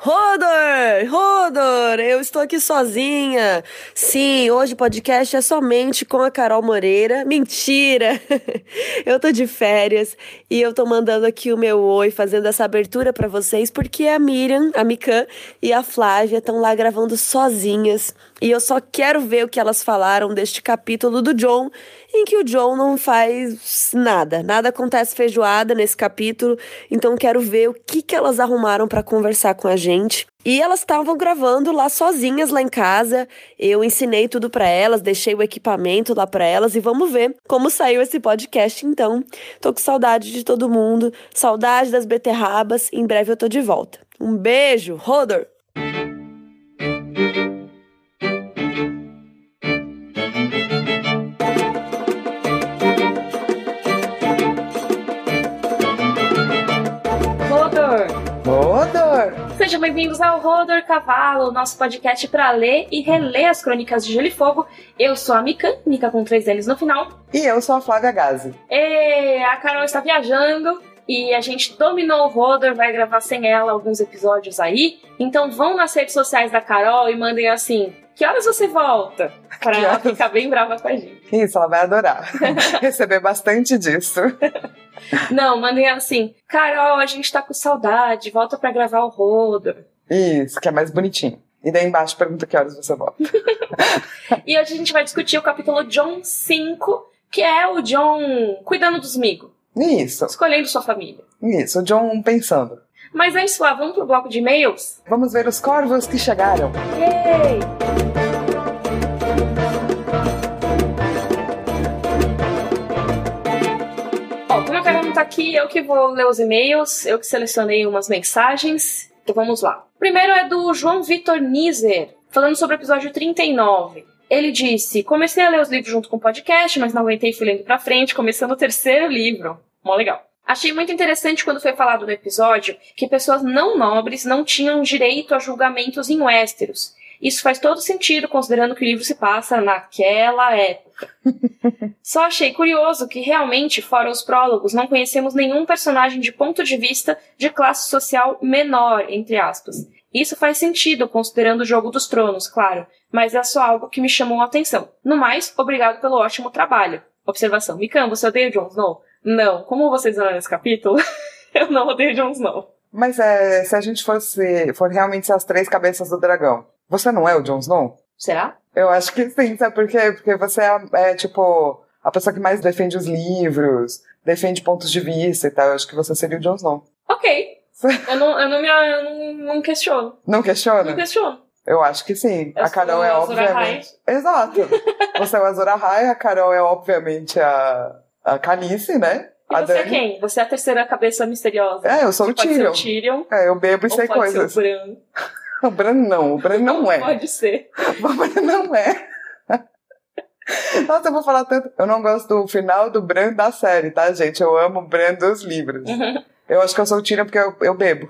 Rodor! Rodor! Eu estou aqui sozinha. Sim, hoje o podcast é somente com a Carol Moreira. Mentira! eu tô de férias e eu tô mandando aqui o meu oi, fazendo essa abertura para vocês, porque a Miriam, a Mikan e a Flávia estão lá gravando sozinhas. E eu só quero ver o que elas falaram deste capítulo do John, em que o John não faz nada. Nada acontece feijoada nesse capítulo, então quero ver o que, que elas arrumaram para conversar com a gente. E elas estavam gravando lá sozinhas lá em casa. Eu ensinei tudo para elas, deixei o equipamento lá para elas e vamos ver como saiu esse podcast então. Tô com saudade de todo mundo, saudade das beterrabas. Em breve eu tô de volta. Um beijo, Rodor. Sejam bem-vindos ao Rodor Cavalo, nosso podcast para ler e reler as crônicas de Gelo e Fogo. Eu sou a Mika, Mika com três L's no final. E eu sou a Flávia Gazi. E a Carol está viajando e a gente dominou o Rodor, vai gravar sem ela alguns episódios aí. Então vão nas redes sociais da Carol e mandem assim: que horas você volta? Pra ela ficar bem brava com a gente. Isso, ela vai adorar. Receber bastante disso. Não, mandem assim, Carol, a gente tá com saudade, volta pra gravar o Rodo. Isso, que é mais bonitinho. E daí embaixo pergunta que horas você volta. e hoje a gente vai discutir o capítulo John 5, que é o John cuidando dos migos. Isso. Escolhendo sua família. Isso, o John pensando. Mas antes, lá, vamos pro bloco de e-mails? Vamos ver os corvos que chegaram. Yay! tá aqui, eu que vou ler os e-mails, eu que selecionei umas mensagens. Então vamos lá. Primeiro é do João Vitor Nizer, falando sobre o episódio 39. Ele disse: Comecei a ler os livros junto com o podcast, mas não aguentei e fui lendo pra frente, começando o terceiro livro. Mó legal. Achei muito interessante quando foi falado no episódio que pessoas não nobres não tinham direito a julgamentos em Westeros. Isso faz todo sentido, considerando que o livro se passa naquela época. Só achei curioso que realmente, fora os prólogos, não conhecemos nenhum personagem de ponto de vista de classe social menor, entre aspas. Isso faz sentido, considerando o Jogo dos Tronos, claro, mas é só algo que me chamou a atenção. No mais, obrigado pelo ótimo trabalho. Observação. Mikan, você odeia Jon Snow? Não. Como vocês viram nesse capítulo, eu não odeio Jon Snow. Mas é, se a gente fosse for realmente ser as três cabeças do dragão, você não é o Jon Snow? Será? Eu acho que sim, sabe por quê? Porque você é, é, tipo, a pessoa que mais defende os livros, defende pontos de vista e tal. Eu acho que você seria o Jon Snow. Ok. eu não, eu não, me, eu não, não questiono. Não questiona? Não questiono. Eu acho que sim. Eu a Carol é obviamente. Exato. Você é o Azor Ahai, a Carol é obviamente a, a Canice, né? E a você é Dani. é quem? Você é a terceira cabeça misteriosa. É, eu sou o Tyrion. o Tyrion. É, eu bebo e sei pode coisas. Ser o Bran. O Bran não, o Bran não é. Pode ser. O Bran não é. Nossa, eu vou falar tanto. Eu não gosto do final do Bran da série, tá, gente? Eu amo o Bran dos livros. Uhum. Eu acho que eu sou Tyrion porque eu, eu bebo.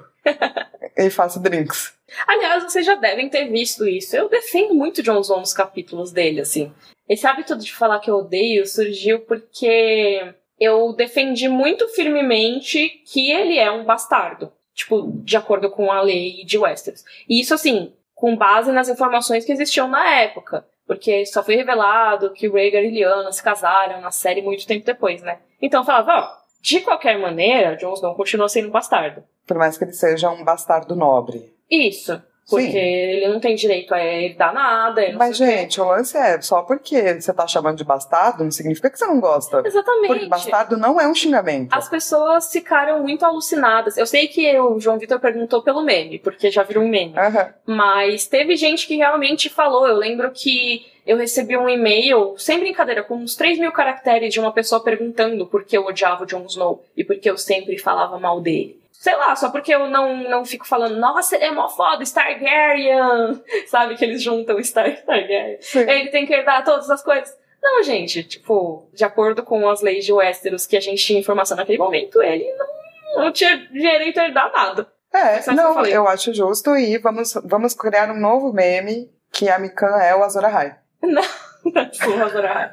E faço drinks. Aliás, vocês já devem ter visto isso. Eu defendo muito Jon Snow nos capítulos dele, assim. Esse hábito de falar que eu odeio surgiu porque eu defendi muito firmemente que ele é um bastardo tipo, de acordo com a lei de Westeros. E isso, assim, com base nas informações que existiam na época. Porque só foi revelado que Rhaegar e Lyanna se casaram na série muito tempo depois, né? Então eu falava, ó, de qualquer maneira, Jon Snow continua sendo um bastardo. Por mais que ele seja um bastardo nobre. Isso. Porque Sim. ele não tem direito a herdar nada. Mas, gente, o lance é só porque você tá chamando de bastardo não significa que você não gosta. Exatamente. Porque bastardo não é um xingamento. As pessoas ficaram muito alucinadas. Eu sei que o João Vitor perguntou pelo meme, porque já virou um meme. Uhum. Mas teve gente que realmente falou. Eu lembro que eu recebi um e-mail, sem brincadeira, com uns 3 mil caracteres de uma pessoa perguntando por que eu odiava o Jon Snow e por que eu sempre falava mal dele sei lá, só porque eu não, não fico falando, nossa, ele é mó foda, Stargaryen, sabe, que eles juntam Star Targaryen. Ele tem que herdar todas as coisas. Não, gente, tipo, de acordo com as leis de Westeros que a gente tinha informação naquele momento, ele não, não tinha direito a herdar nada. É, não, eu, eu, acho justo e vamos, vamos criar um novo meme que a Mikan é o Azor Ahai. Não, não sou o Azor Ahai.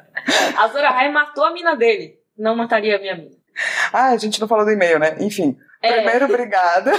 Azor Ahai matou a mina dele, não mataria a minha mina. Ah, a gente não falou do e-mail, né? Enfim, É. Primeiro, obrigada.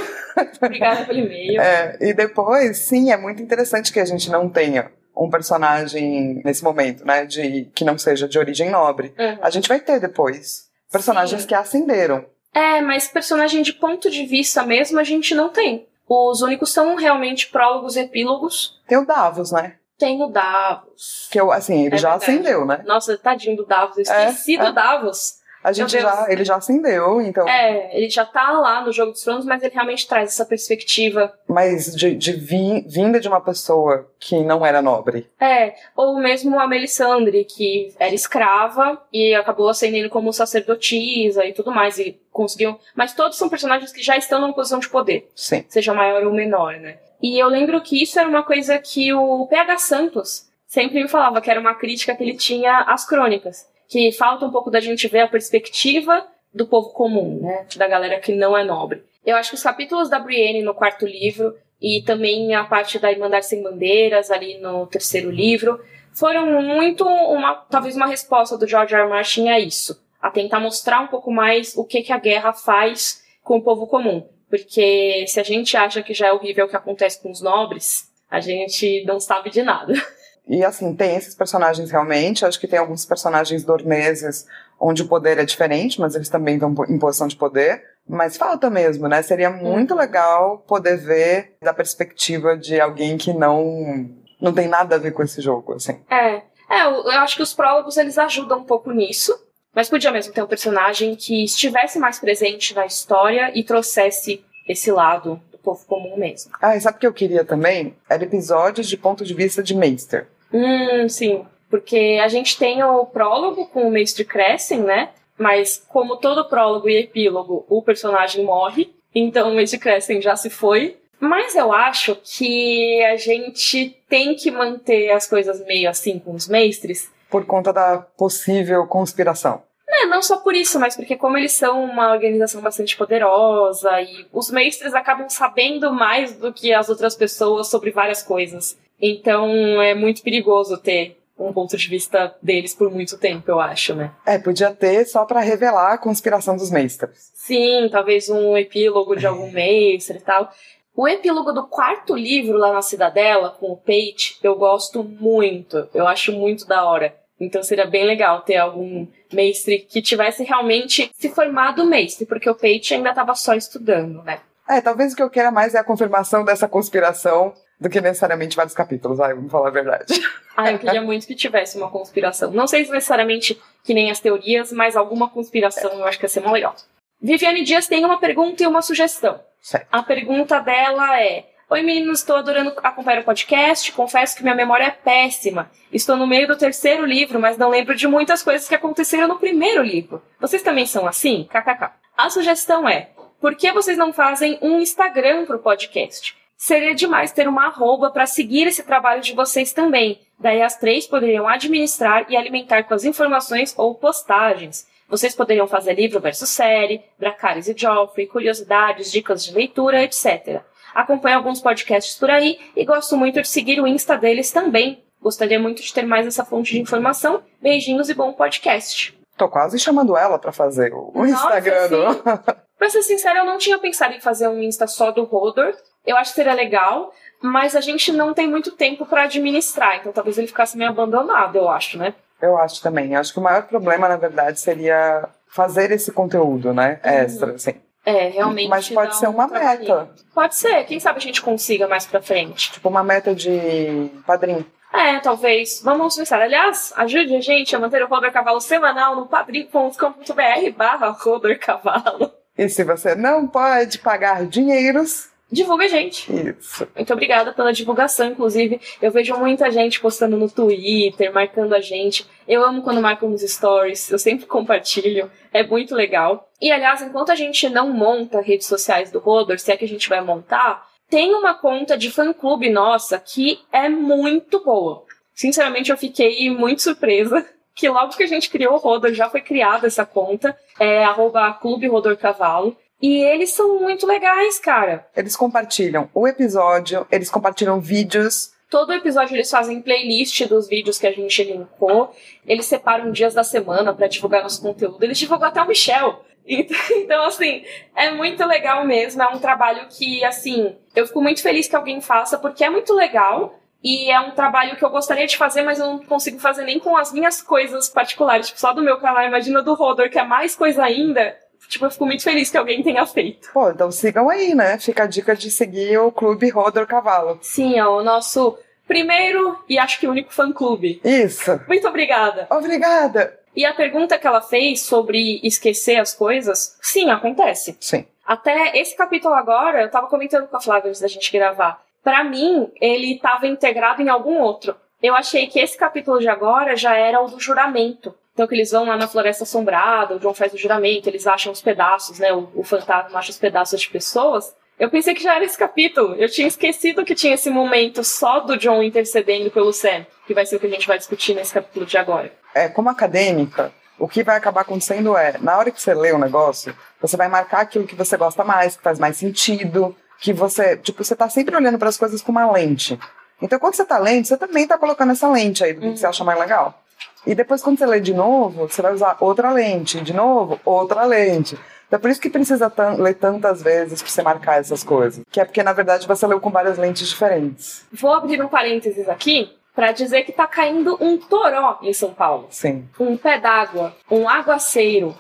Obrigada pelo e-mail. É, e depois, sim, é muito interessante que a gente não tenha um personagem nesse momento, né? De, que não seja de origem nobre. Uhum. A gente vai ter depois personagens Sim. que ascenderam. É, mas personagem de ponto de vista mesmo a gente não tem. Os únicos são realmente prólogos e epílogos. Tem o Davos, né? Tem o Davos. Que eu, assim, ele É já verdade. acendeu, né? Nossa, tadinho do Davos. Eu É, esqueci é. do Davos. A gente já, ele já acendeu, então. É, ele já tá lá no Jogo dos Tronos, mas ele realmente traz essa perspectiva. Mas de, de vi- vinda de uma pessoa que não era nobre. É, ou mesmo a Melisandre, que era escrava e acabou ascendendo como sacerdotisa e tudo mais, e conseguiu. Mas todos são personagens que já estão numa posição de poder. Sim. seja maior ou menor, né? E eu lembro que isso era uma coisa que o PH Santos sempre me falava, que era uma crítica que ele tinha às crônicas. Que falta um pouco da gente ver a perspectiva do povo comum, né? Da galera que não é nobre. Eu acho que os capítulos da Brienne no quarto livro e também a parte da Irmandade Sem Bandeiras ali no terceiro livro foram muito uma talvez uma resposta do George R. R. Martin a isso, a tentar mostrar um pouco mais o que que a guerra faz com o povo comum, porque se a gente acha que já é horrível o que acontece com os nobres, a gente não sabe de nada. E assim, tem esses personagens realmente. Acho que tem alguns personagens dorneses onde o poder é diferente, mas eles também estão em posição de poder. Mas falta mesmo, né? Seria muito legal poder ver da perspectiva de alguém que não não tem nada a ver com esse jogo, assim. É, é, eu eu acho que os prólogos eles ajudam um pouco nisso, mas podia mesmo ter um personagem que estivesse mais presente na história e trouxesse esse lado do povo comum mesmo. Ah, e sabe o que eu queria também? Era episódios de ponto de vista de Meister. Hum, sim. Porque a gente tem o prólogo com o Mestre Crescem, né? Mas como todo prólogo e epílogo, o personagem morre. Então o Mestre Crescem já se foi. Mas eu acho que a gente tem que manter as coisas meio assim com os mestres. Por conta da possível conspiração. É, não só por isso, mas porque como eles são uma organização bastante poderosa e os mestres acabam sabendo mais do que as outras pessoas sobre várias coisas. Então é muito perigoso ter um ponto de vista deles por muito tempo, eu acho, né? É, podia ter só pra revelar a conspiração dos Meisters. Sim, talvez um epílogo de algum mestre e tal. O epílogo do quarto livro lá na Cidadela, com o Pate, eu gosto muito. Eu acho muito da hora. Então seria bem legal ter algum mestre que tivesse realmente se formado mestre, porque o Pate ainda estava só estudando, né? É, talvez o que eu queira mais é a confirmação dessa conspiração do que necessariamente vários capítulos, vai, vamos falar a verdade. Ah, eu queria muito que tivesse uma conspiração. Não sei se necessariamente que nem as teorias, mas alguma conspiração eu acho que ia ser mó legal. Viviane Dias tem uma pergunta e uma sugestão. Certo. A pergunta dela é: Oi meninos, estou adorando acompanhar o podcast. Confesso que minha memória é péssima. Estou no meio do terceiro livro, mas não lembro de muitas coisas que aconteceram no primeiro livro. Vocês também são assim? KKK. A sugestão é: por que vocês não fazem um Instagram pro podcast? Seria demais ter uma arroba para seguir esse trabalho de vocês também. Daí as três poderiam administrar e alimentar com as informações ou postagens. Vocês poderiam fazer livro versus série, Dracarys e Joffrey, curiosidades, dicas de leitura, etc. Acompanho alguns podcasts por aí e gosto muito de seguir o Insta deles também. Gostaria muito de ter mais essa fonte de informação. Beijinhos e bom podcast. Tô quase chamando ela pra fazer o, Nossa, Instagram do. Pra ser sincera, eu não tinha pensado em fazer um Insta só do Rodor. Eu acho que seria legal, mas a gente não tem muito tempo pra administrar, então talvez ele ficasse meio abandonado, eu acho, né? Eu acho também. Acho que o maior problema, na verdade, seria fazer esse conteúdo, né? Uhum. Extra, assim. É, realmente. Mas pode ser um uma meta. Pode ser, quem sabe a gente consiga mais pra frente. Tipo, uma meta de padrinho. É, talvez. Vamos pensar. Aliás, ajude a gente a manter o Rodor Cavalo semanal no padrim.com.br barra Rodor Cavalo. E se você não pode pagar dinheiros, Divulga a gente. isso. Muito obrigada pela divulgação, inclusive. Eu vejo muita gente postando no Twitter, marcando a gente. Eu amo quando marcam nos stories, eu sempre compartilho. É muito legal. E, aliás, enquanto a gente não monta redes sociais do Rodor, se é que a gente vai montar, tem uma conta de fã-clube nossa que é muito boa. Sinceramente, eu fiquei muito surpresa que logo que a gente criou o Rodor, já foi criada essa conta. É arroba Clube Rodor Cavalo. E eles são muito legais, cara. Eles compartilham o episódio, eles compartilham vídeos. Todo episódio eles fazem playlist dos vídeos que a gente linkou. Eles separam dias da semana pra divulgar nosso conteúdo. Eles divulgam até o Michel. Então, assim, é muito legal mesmo. É um trabalho que, assim, eu fico muito feliz que alguém faça, porque é muito legal. E é um trabalho que eu gostaria de fazer, mas eu não consigo fazer nem com as minhas coisas particulares. Tipo, só do meu canal, imagina do Rodor, que é mais coisa ainda. Tipo, eu fico muito feliz que alguém tenha feito. Pô, então sigam aí, né? Fica a dica de seguir o Clube Rodor Cavalo. Sim, é o nosso primeiro e acho que único fã-clube. Isso. Muito obrigada. Obrigada. E a pergunta que ela fez sobre esquecer as coisas, sim, acontece. Sim. Até esse capítulo agora, eu tava comentando com a Flávia antes da gente gravar. Para mim, ele estava integrado em algum outro. Eu achei que esse capítulo de agora já era o do juramento. Então que eles vão lá na Floresta Assombrada, o John faz o juramento, eles acham os pedaços, né? O, o fantasma acha os pedaços de pessoas. Eu pensei que já era esse capítulo. Eu tinha esquecido que tinha esse momento só do John intercedendo pelo Sam, que vai ser o que a gente vai discutir nesse capítulo de agora. É, como acadêmica, o que vai acabar acontecendo é, na hora que você lê o negócio, você vai marcar aquilo que você gosta mais, que faz mais sentido, que você, tipo, você tá sempre olhando para as coisas com uma lente. Então, quando você tá lendo, você também tá colocando essa lente aí do que você acha mais legal. E depois, quando você lê de novo, você vai usar outra lente, de novo, outra lente. Então, por isso que precisa ler tantas vezes pra você marcar essas coisas. Que é porque, na verdade, você leu com várias lentes diferentes. Vou abrir um parênteses aqui para dizer que tá caindo um toró em São Paulo. Sim. Um pé d'água, um aguaceiro.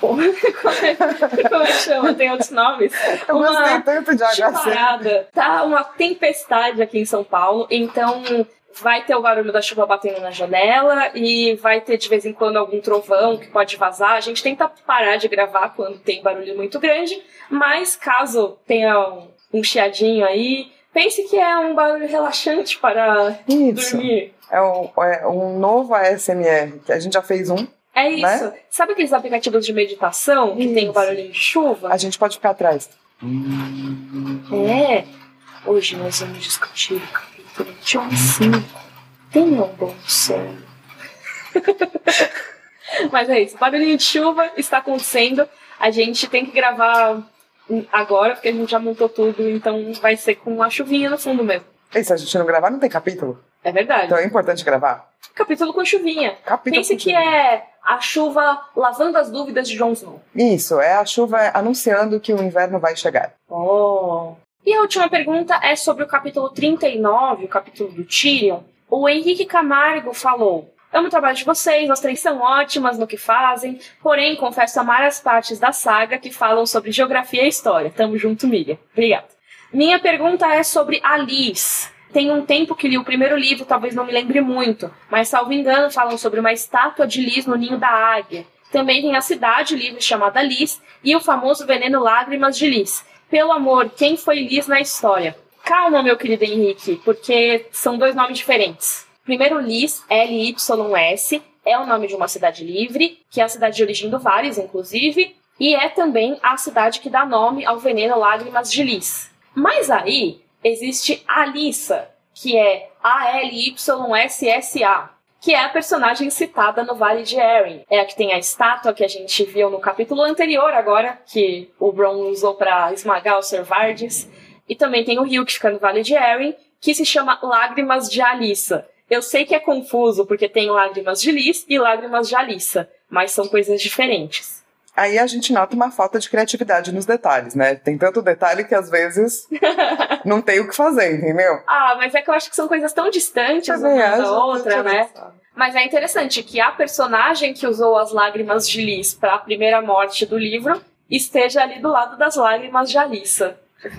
Como é, como é que chama? Tem outros nomes? Eu gostei tanto de aguaceiro. chuvarada. Tá uma tempestade aqui em São Paulo, então vai ter o barulho da chuva batendo na janela e vai ter de vez em quando algum trovão que pode vazar. A gente tenta parar de gravar quando tem barulho muito grande, mas caso tenha um, um chiadinho aí, pense que é um barulho relaxante para Isso. dormir. É um, é um novo ASMR, que a gente já fez um. É isso. Sabe aqueles aplicativos de meditação que tem o Né? Isso. barulhinho de chuva? A gente pode ficar atrás. É. Hoje nós vamos discutir John 5. Tenha um bom sono. Mas é isso. Barulhinho de chuva está acontecendo. A gente tem que gravar agora, porque a gente já montou tudo, então vai ser com uma chuvinha no fundo mesmo. E se a gente não gravar, não tem capítulo. É verdade. Então é importante gravar. Capítulo com chuvinha. Capítulo Pense com que chuvinha. é a chuva lavando as dúvidas de Jon Snow. Isso, é a chuva anunciando que o inverno vai chegar. Oh. E a última pergunta é sobre o capítulo 39, o capítulo do Tyrion. O Henrique Camargo falou: Amo o trabalho de vocês, as três são ótimas no que fazem, porém confesso amar as partes da saga que falam sobre geografia e história. Tamo junto, Miriam. Obrigada. Minha pergunta é sobre Alice. Tem um tempo que li o primeiro livro, talvez não me lembre muito, mas salvo engano falam sobre uma estátua de Liz no ninho da águia. Também tem a cidade livre chamada Liz e o famoso veneno Lágrimas de Liz. Pelo amor, quem foi Liz na história? Calma, meu querido Henrique, porque são dois nomes diferentes. Primeiro, Liz, L-Y-S, é o nome de uma cidade livre, que é a cidade de origem do Varys, inclusive, e é também a cidade que dá nome ao veneno Lágrimas de Liz. Mas aí existe Alissa, que é A-L-Y-S-S-A, que é a personagem citada no Vale de Arryn. É a que tem a estátua que a gente viu no capítulo anterior agora, que o Bron usou para esmagar os Servardes. E também tem o rio que fica no Vale de Arryn, que se chama Lágrimas de Alissa. Eu sei que é confuso, porque tem Lágrimas de Liz e Lágrimas de Alissa, mas são coisas diferentes. Aí a gente nota uma falta de criatividade nos detalhes, né? Tem tanto detalhe que às vezes não tem o que fazer, entendeu? Ah, mas é que eu acho que são coisas tão distantes uma da outra, né? Mas é interessante que a personagem que usou as lágrimas de Liz para a primeira morte do livro esteja ali do lado das lágrimas de Alissa.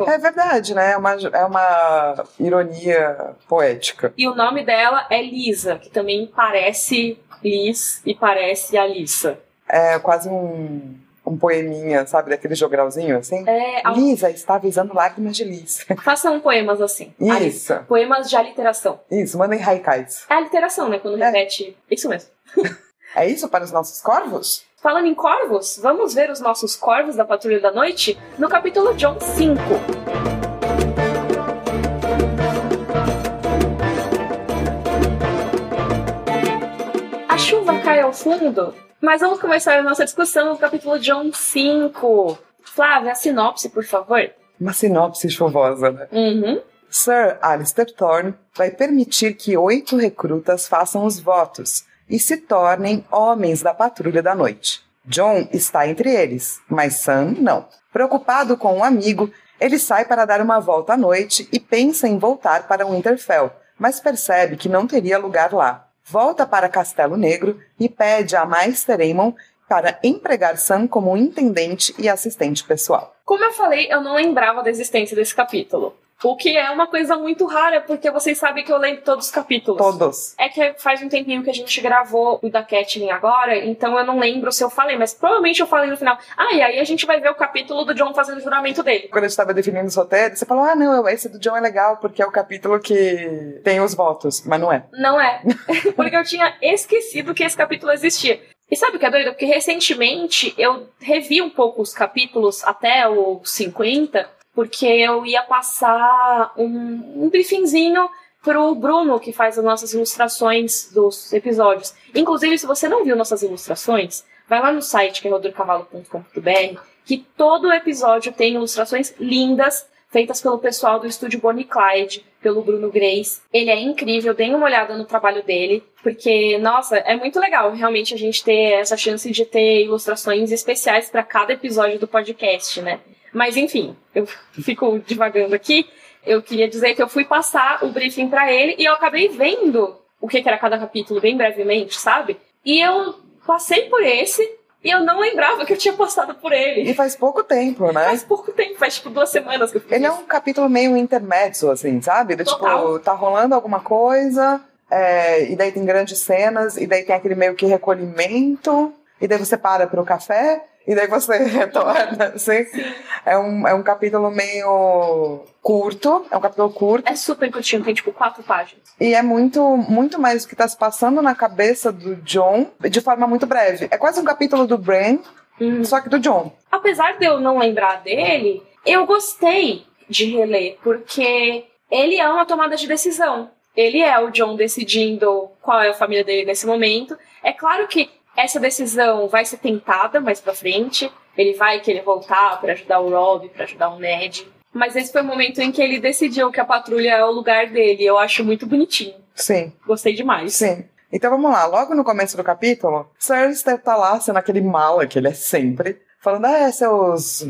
É verdade, né? É uma, é uma ironia poética. E o nome dela é Lisa, que também parece Liz e parece Alissa. É quase um, um poeminha, sabe? Daquele jogralzinho assim. É, al- Lisa está avisando lágrimas de Liz. façam poemas assim. Ali- Isso, Poemas de aliteração. isso, mandem haikais. É aliteração, né? Quando É. repete. Isso mesmo. É isso para os nossos corvos? Falando em corvos, vamos ver os nossos corvos da Patrulha da Noite no capítulo John 5. Fundo, mas vamos começar a nossa discussão no capítulo John 5. Flávia, a sinopse, por favor. Uma sinopse chuvosa, né? Uhum. Sir Alistair Thorne vai permitir que oito recrutas façam os votos e se tornem homens da patrulha da noite. John está entre eles, mas Sam não. Preocupado com um amigo, ele sai para dar uma volta à noite e pensa em voltar para Winterfell, mas percebe que não teria lugar lá. Volta para Castelo Negro e pede a Maester Aemon para empregar Sam como intendente e assistente pessoal. Como eu falei, eu não lembrava da existência desse capítulo. O que é uma coisa muito rara, porque vocês sabem que eu lembro todos os capítulos. Todos. É que faz um tempinho que a gente gravou o da Catelyn agora, então eu não lembro se eu falei, mas provavelmente eu falei no final. Ah, e aí a gente vai ver o capítulo do John fazendo o juramento dele. Quando a gente estava definindo os roteiros, você falou: ah, não, esse do John é legal porque é o capítulo que tem os votos, mas não é. Não é. porque eu tinha esquecido que esse capítulo existia. E sabe o que é doido? Porque recentemente eu revi um pouco os capítulos até o 50 porque eu ia passar um, um briefingzinho pro Bruno, que faz as nossas ilustrações dos episódios. Inclusive, se você não viu nossas ilustrações, vai lá no site que é rodorcavalo.com.br, que todo episódio tem ilustrações lindas feitas pelo pessoal do estúdio Bonnie Clyde, pelo Bruno Grace. Ele é incrível, deem uma olhada no trabalho dele, porque, nossa, é muito legal realmente a gente ter essa chance de ter ilustrações especiais para cada episódio do podcast, né? Mas enfim, eu fico divagando aqui. Eu queria dizer que eu fui passar o briefing para ele e eu acabei vendo o que era cada capítulo bem brevemente, sabe? E eu passei por esse e eu não lembrava que eu tinha passado por ele. E faz pouco tempo, né? Faz pouco tempo, faz tipo duas semanas que eu fiz Ele é isso. um capítulo meio intermédio, assim, sabe? Do, Total. tipo, tá rolando alguma coisa, é, e daí tem grandes cenas, e daí tem aquele meio que recolhimento, e daí você para pro café, e daí você retorna, assim. É um, é um capítulo meio curto, é um capítulo curto, É super curtinho, tem tipo quatro páginas. e é muito, muito mais o que tá se passando na cabeça do John, de forma muito breve. É quase um capítulo do Bran, Hum. só que do John. Apesar de eu não lembrar dele, eu gostei de reler, porque ele é uma tomada de decisão. Ele é o John decidindo qual é a família dele nesse momento. É claro que essa decisão vai ser tentada mais pra frente. Ele vai querer voltar pra ajudar o Rob, pra ajudar o Ned. Mas esse foi o momento em que ele decidiu que a patrulha é o lugar dele. Eu acho muito bonitinho. Sim. Gostei demais. Sim. Então vamos lá, logo no começo do capítulo, Cersei tá lá sendo aquele mala que ele é sempre, falando, ah, seus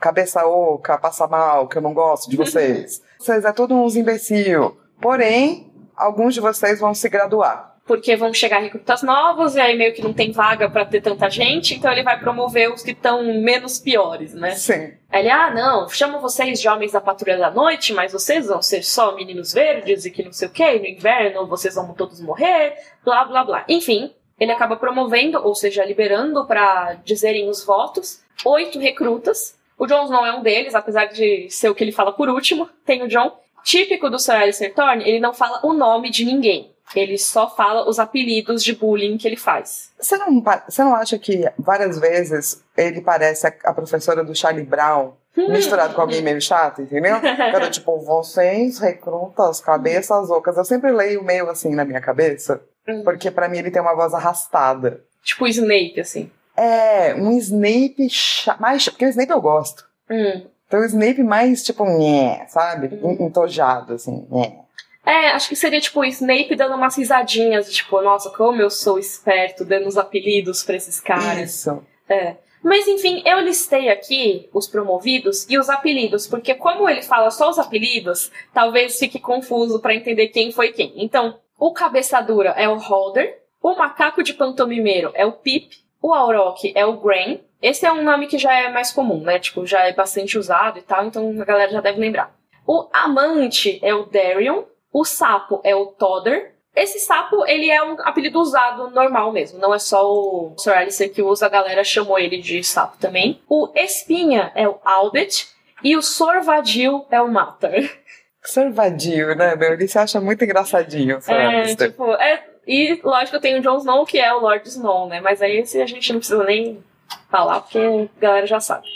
cabeça oca, passa mal, que eu não gosto de vocês. Vocês é tudo uns imbecil. Porém, alguns de vocês vão se graduar. Porque vão chegar recrutas novos e aí meio que não tem vaga pra ter tanta gente, então ele vai promover os que estão menos piores, né? Sim. Aí ele, ah, não, chamo vocês de homens da patrulha da noite, mas vocês vão ser só meninos verdes e que não sei o que, no inverno vocês vão todos morrer, blá blá blá. Enfim, ele acaba promovendo, ou seja, liberando pra dizerem os votos, oito recrutas. O Jon Snow é um deles, apesar de ser o que ele fala por último. Tem o John. Típico do Sir Alistair Thorne, ele não fala o nome de ninguém. Ele só fala os apelidos de bullying que ele faz. Você não, você não acha que várias vezes ele parece a, a professora do Charlie Brown, misturado com alguém meio chato, entendeu? Era tipo, vocês recrutas, cabeças ocas. Eu sempre leio meio assim na minha cabeça, Hum. porque pra mim ele tem uma voz arrastada. Tipo o Snape, assim. É, um Snape cha- mais. Porque o Snape eu gosto. Hum. Então o Snape mais tipo, nhé, sabe? Uhum. Entojado, assim, nhé. É, acho que seria tipo o Snape dando umas risadinhas, tipo, nossa, como eu sou esperto, dando os apelidos pra esses caras. Isso. É. Mas enfim, eu listei aqui os promovidos e os apelidos, porque como ele fala só os apelidos, talvez fique confuso pra entender quem foi quem. Então, o cabeçadura é o Holder, o macaco de pantomimeiro é o Pip, o Auroch é o Gran. Esse é um nome que já é mais comum, né? Tipo, já é bastante usado e tal, então a galera já deve lembrar. O amante é o Darion, o sapo é o Todder, esse sapo, ele é um apelido usado normal mesmo, não é só o Sir Alistair que usa, a galera chamou ele de sapo também. O espinha é o Albert e o sorvadil é o Matter. Servadio, né, meu? Ele se acha muito engraçadinho, Sir É, Alistair. tipo, é, e lógico tem o Jon Snow que é o Lord Snow, né? Mas aí esse a gente não precisa nem falar porque a galera já sabe.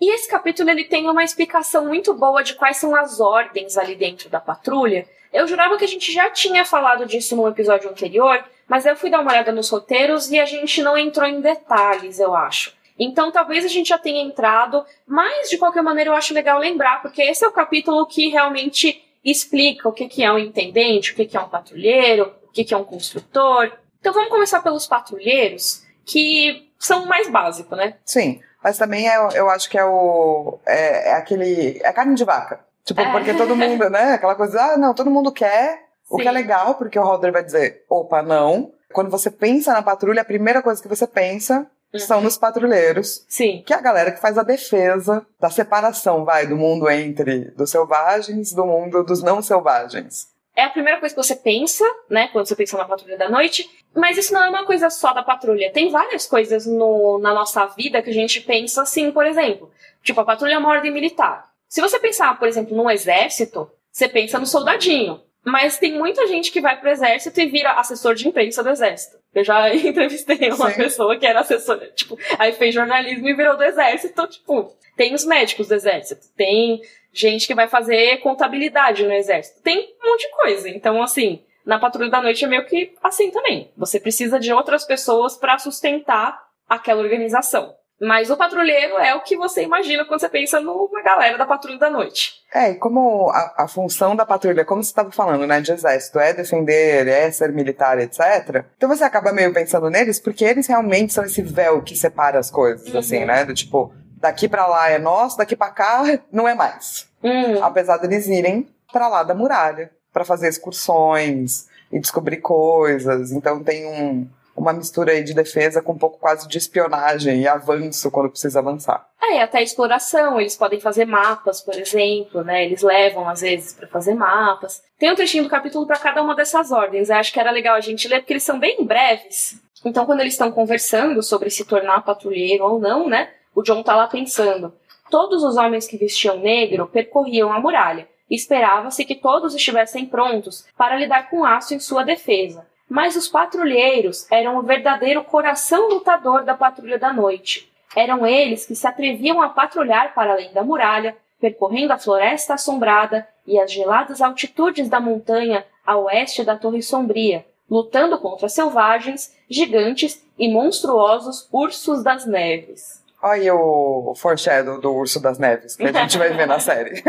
E esse capítulo ele tem uma explicação muito boa de quais são as ordens ali dentro da patrulha. Eu jurava que a gente já tinha falado disso no episódio anterior, mas eu fui dar uma olhada nos roteiros e a gente não entrou em detalhes, eu acho. Então talvez a gente já tenha entrado, mas de qualquer maneira eu acho legal lembrar, porque esse é o capítulo que realmente explica o que é um intendente, o que é um patrulheiro, o que é um construtor. Então vamos começar pelos patrulheiros. que são mais básicos, né? Sim. Mas também é, eu acho que é o. É, é aquele. É carne de vaca. Tipo, É. porque todo mundo, né? Aquela coisa, ah, não, todo mundo quer. O Sim. que é legal, porque o Halder vai dizer, opa, não. Quando você pensa na patrulha, a primeira coisa que você pensa são Uhum. nos patrulheiros, Sim. que é a galera que faz a defesa da separação, vai, do mundo entre dos selvagens, do mundo dos não selvagens. É a primeira coisa que você pensa, né? Quando você pensa na patrulha da noite. Mas isso não é uma coisa só da patrulha. Tem várias coisas no, na nossa vida que a gente pensa assim, por exemplo. Tipo, a patrulha é uma ordem militar. Se você pensar, por exemplo, num exército, você pensa no soldadinho. Mas tem muita gente que vai pro exército e vira assessor de imprensa do exército. Eu já entrevistei uma Sim. pessoa que era assessora, tipo, aí fez jornalismo e virou do exército. Tipo, tem os médicos do exército, tem gente que vai fazer contabilidade no exército, tem um monte de coisa. Então, assim, na patrulha da noite é meio que assim também. Você precisa de outras pessoas para sustentar aquela organização. Mas o patrulheiro é o que você imagina quando você pensa numa galera da patrulha da noite. É, e como a, a função da patrulha, como você estava falando, né, de exército, é defender, é ser militar, etc. Então você acaba meio pensando neles, porque eles realmente são esse véu que separa as coisas, Uhum. assim, né? Do tipo, daqui pra lá é nosso, daqui pra cá não é mais. Hum, Apesar deles irem pra lá da muralha, pra fazer excursões e descobrir coisas. Então tem um, uma mistura aí de defesa com um pouco quase de espionagem e avanço quando precisa avançar. É, até exploração, eles podem fazer mapas, por exemplo, né? Eles levam às vezes pra fazer mapas. Tem um trechinho do capítulo pra cada uma dessas ordens. Eu acho que era legal a gente ler porque eles são bem breves. Então, quando eles estão conversando sobre se tornar patrulheiro ou não, né? O John tá lá pensando. Todos os homens que vestiam negro percorriam a muralha. Esperava-se que todos estivessem prontos para lidar com aço em sua defesa. Mas os patrulheiros eram o verdadeiro coração lutador da patrulha da noite. Eram eles que se atreviam a patrulhar para além da muralha, percorrendo a floresta assombrada e as geladas altitudes da montanha a oeste da Torre Sombria, lutando contra selvagens, gigantes e monstruosos ursos das neves. Olha o foreshadow do Urso das Neves, que a gente vai ver na série.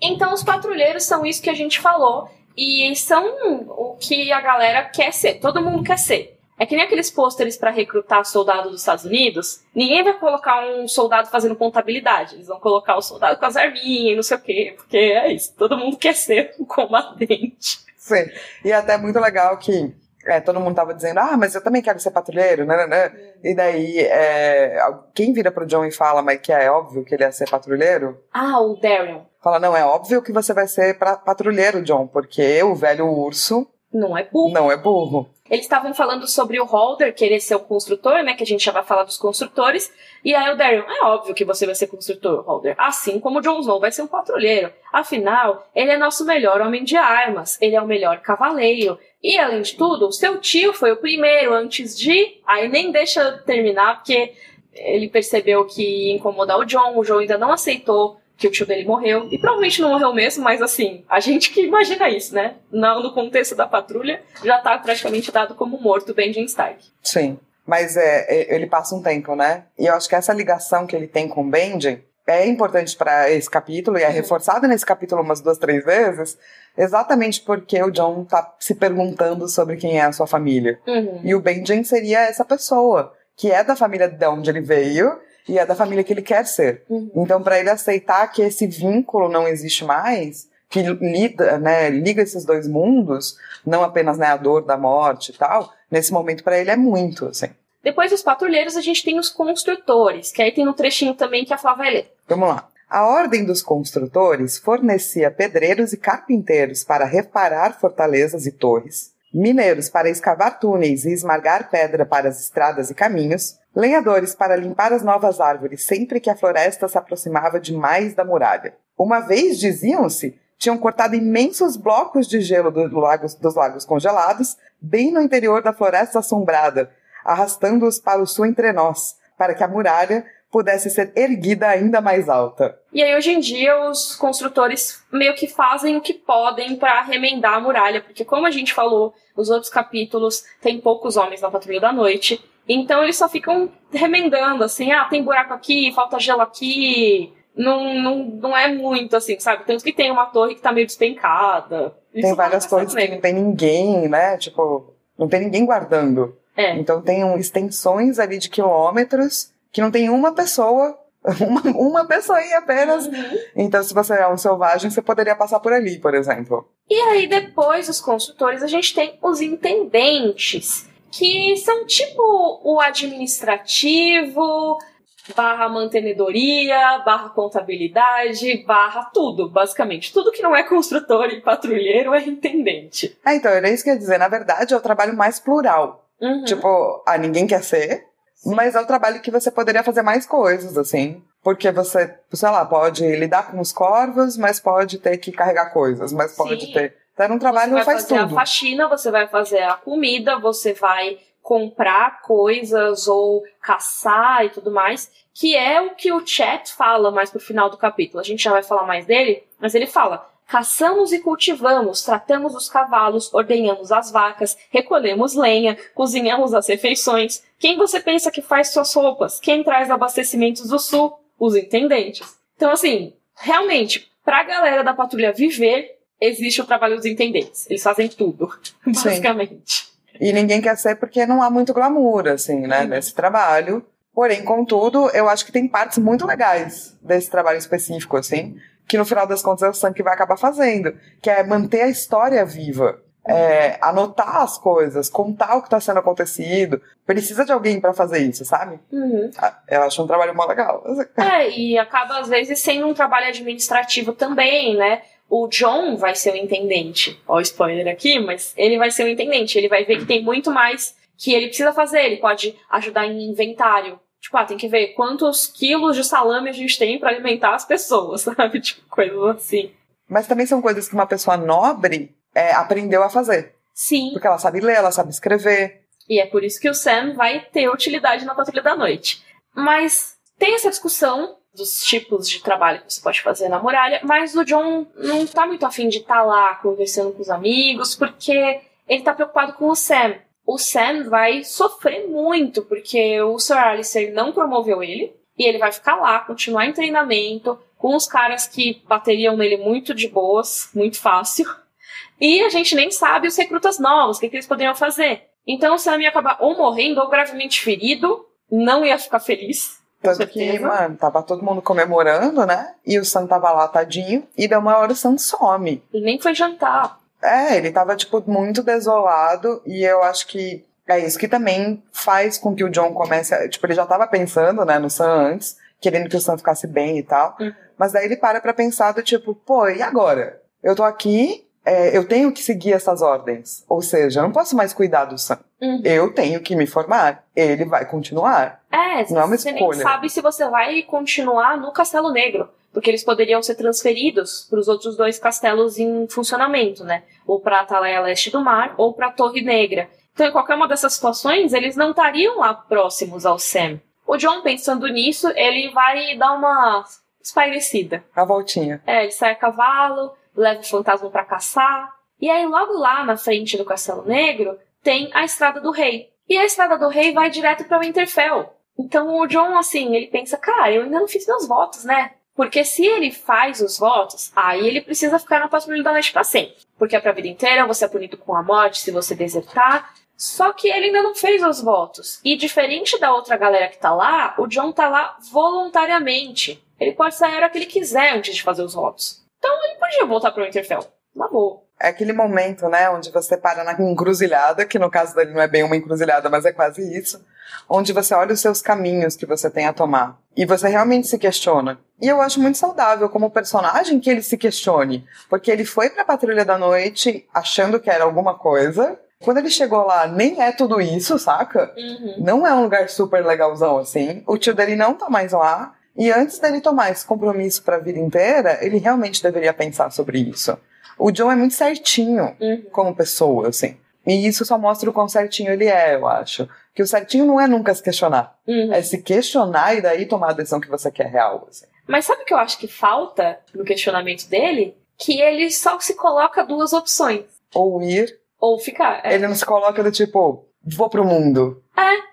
Então, os patrulheiros são isso que a gente falou e são o que a galera quer ser, todo mundo quer ser. É que nem aqueles pôsteres para recrutar soldado dos Estados Unidos. Ninguém vai colocar um soldado fazendo contabilidade. Eles vão colocar o soldado com as arminhas e não sei o quê. Porque é isso. Todo mundo quer ser um combatente. Sim. E é até muito legal que é, todo mundo tava dizendo, ah, mas eu também quero ser patrulheiro, né, né, né. E daí, é, quem vira pro John e fala, mas que é óbvio que ele ia ser patrulheiro, Ah, o Darion. Fala, não, é óbvio que você vai ser pra, patrulheiro, John, porque o velho urso Não é burro. não é burro. Eles estavam falando sobre o Holder querer ser o construtor, né? Que a gente já vai falar dos construtores. E aí o Darion, é óbvio que você vai ser construtor, Holder. Assim como o Jon Snow vai ser um patrulheiro. Afinal, ele é nosso melhor homem de armas. Ele é o melhor cavaleiro. E além de tudo, o seu tio foi o primeiro antes de. Aí nem deixa terminar, porque ele percebeu que ia incomodar o John. O John ainda não aceitou que o tio dele morreu. E provavelmente não morreu mesmo, mas assim, a gente que imagina isso, né? Não no contexto da patrulha, já tá praticamente dado como morto o Benjen Stark. Sim. Mas é, é, ele passa um tempo, né? E eu acho que essa ligação que ele tem com o Benjen é importante para esse capítulo e é Uhum. reforçada nesse capítulo umas duas, três vezes, exatamente porque o John tá se perguntando sobre quem é a sua família. Uhum. E o Benjen seria essa pessoa, que é da família de onde ele veio e é da família que ele quer ser. Uhum. Então, para ele aceitar que esse vínculo não existe mais, que lida, né, liga esses dois mundos, não apenas né, a dor da morte e tal, nesse momento para ele é muito, assim. Depois dos patrulheiros, a gente tem os construtores, que aí tem um trechinho também que a Flá vai ler. Vamos lá. A Ordem dos Construtores fornecia pedreiros e carpinteiros para reparar fortalezas e torres, mineiros para escavar túneis e esmagar pedra para as estradas e caminhos, lenhadores para limpar as novas árvores sempre que a floresta se aproximava demais da muralha. Uma vez, diziam-se, tinham cortado imensos blocos de gelo lagos- dos lagos congelados, bem no interior da floresta assombrada, arrastando-os para o sul entre nós, para que a muralha pudesse ser erguida ainda mais alta. E aí, hoje em dia, os construtores meio que fazem o que podem para remendar a muralha, porque, como a gente falou nos outros capítulos, tem poucos homens na Patrulha da Noite, então eles só ficam remendando, assim, ah, tem buraco aqui, falta gelo aqui. Não, não, não é muito assim, sabe? Tanto que tem uma torre que tá meio despencada. Tem várias coisas que não tem ninguém, né? Tipo, não tem ninguém guardando. É. Então tem um, extensões ali de quilômetros que não tem uma pessoa, uma, uma pessoinha apenas. Uhum. Então, se você é um selvagem, você poderia passar por ali, por exemplo. E aí, depois dos consultores, a gente tem os intendentes, que são tipo o administrativo, barra mantenedoria, barra contabilidade, barra tudo, basicamente. Tudo que não é construtor e patrulheiro é intendente. É, então, era isso que eu ia dizer. Na verdade, é o trabalho mais plural. Uhum. Tipo, ah, ninguém quer ser, mas é o trabalho que você poderia fazer mais coisas, assim. Porque você, sei lá, pode lidar com os corvos, mas pode ter que carregar coisas, mas pode Sim. ter. Então, era um trabalho você vai faz fazer tudo. a faxina, você vai fazer a comida, você vai comprar coisas ou caçar e tudo mais, que é o que o chat fala mais pro final do capítulo. A gente já vai falar mais dele, mas ele fala: caçamos e cultivamos, tratamos os cavalos, ordenhamos as vacas, recolhemos lenha, cozinhamos as refeições. Quem você pensa que faz suas roupas? Quem traz abastecimentos do sul? Os intendentes. Então, assim, realmente, pra galera da patrulha viver, existe o trabalho dos intendentes. Eles fazem tudo, basicamente. E ninguém quer ser porque não há muito glamour, assim, né, Uhum. nesse trabalho. Porém, contudo, eu acho que tem partes muito legais desse trabalho específico, assim, que no final das contas é o Sam que vai acabar fazendo, que é manter a história viva. É, anotar as coisas, contar o que está sendo acontecido. Precisa de alguém para fazer isso, sabe? Uhum. Ah, Eu acho um trabalho mó legal. É, e acaba às vezes sendo um trabalho administrativo também, né? O John vai ser o intendente. Ó, spoiler aqui, mas ele vai ser o intendente. Ele vai ver que tem muito mais que ele precisa fazer. Ele pode ajudar em inventário. Tipo, ah, tem que ver quantos quilos de salame a gente tem pra alimentar as pessoas, sabe? Tipo, coisas assim. Mas também são coisas que uma pessoa nobre é, aprendeu a fazer. Sim. Porque ela sabe ler, ela sabe escrever. E é por isso que o Sam vai ter utilidade na Patrulha da Noite. Mas tem essa discussão dos tipos de trabalho que você pode fazer na muralha, mas o John não tá muito afim de estar lá conversando com os amigos, porque ele tá preocupado com o Sam. O Sam vai sofrer muito, porque o Sir Alistair não promoveu ele, e ele vai ficar lá, continuar em treinamento, com os caras que bateriam nele muito de boas, muito fácil. E a gente nem sabe os recrutas novos, o que, que eles poderiam fazer. Então o Sam ia acabar ou morrendo ou gravemente ferido, não ia ficar feliz. Tanto que, mano, tava todo mundo comemorando, né? E o Sam tava lá, tadinho. E da uma hora o Sam some. Ele nem foi jantar. É, ele tava, tipo, muito desolado. E eu acho que é isso que também faz com que o John comece. A, tipo, ele já tava pensando, né, no Sam antes, querendo que o Sam ficasse bem e tal. Uhum. Mas daí ele para pra pensar do tipo, pô, e agora? Eu tô aqui, é, eu tenho que seguir essas ordens. Ou seja, eu não posso mais cuidar do Sam. Uhum. Eu tenho que me formar. Ele vai continuar. É, Não é uma você nem escolha. sabe se você vai continuar no Castelo Negro. Porque eles poderiam ser transferidos para os outros dois castelos em funcionamento, né? Ou para a Atalaia Leste do Mar, ou para a Torre Negra. Então, em qualquer uma dessas situações, eles não estariam lá próximos ao Sam. O John, pensando nisso, ele vai dar uma espairecida. A voltinha. É, ele sai a cavalo, leva o fantasma pra caçar. E aí, logo lá na frente do Castelo Negro, tem a Estrada do Rei. E a Estrada do Rei vai direto pra Winterfell. Então o John, assim, ele pensa, cara, eu ainda não fiz meus votos, né? Porque se ele faz os votos, aí ele precisa ficar na patrulha da noite pra sempre. Porque é pra vida inteira, você é punido com a morte se você desertar. Só que ele ainda não fez os votos. E diferente da outra galera que tá lá, o John tá lá voluntariamente. Ele pode sair a hora que ele quiser antes de fazer os votos. Então ele podia voltar pro Winterfell. Na boa. É aquele momento, né, onde você para na encruzilhada, que no caso dele não é bem uma encruzilhada, mas é quase isso, onde você olha os seus caminhos que você tem a tomar e você realmente se questiona. E eu acho muito saudável como personagem que ele se questione, porque ele foi pra Patrulha da Noite achando que era alguma coisa. Quando ele chegou lá, nem é tudo isso, saca? Uhum. Não é um lugar super legalzão assim. O tio dele não tá mais lá. E antes dele tomar esse compromisso pra vida inteira, ele realmente deveria pensar sobre isso. O John é muito certinho Uhum. como pessoa, assim. E isso só mostra o quão certinho ele é, eu acho. Que o certinho não é nunca se questionar. Uhum. É se questionar e daí tomar a decisão que você quer real, assim. Mas sabe o que eu acho que falta no questionamento dele? Que ele só se coloca duas opções. Ou ir, Ou ficar. É, ele não se coloca do tipo, vou pro mundo.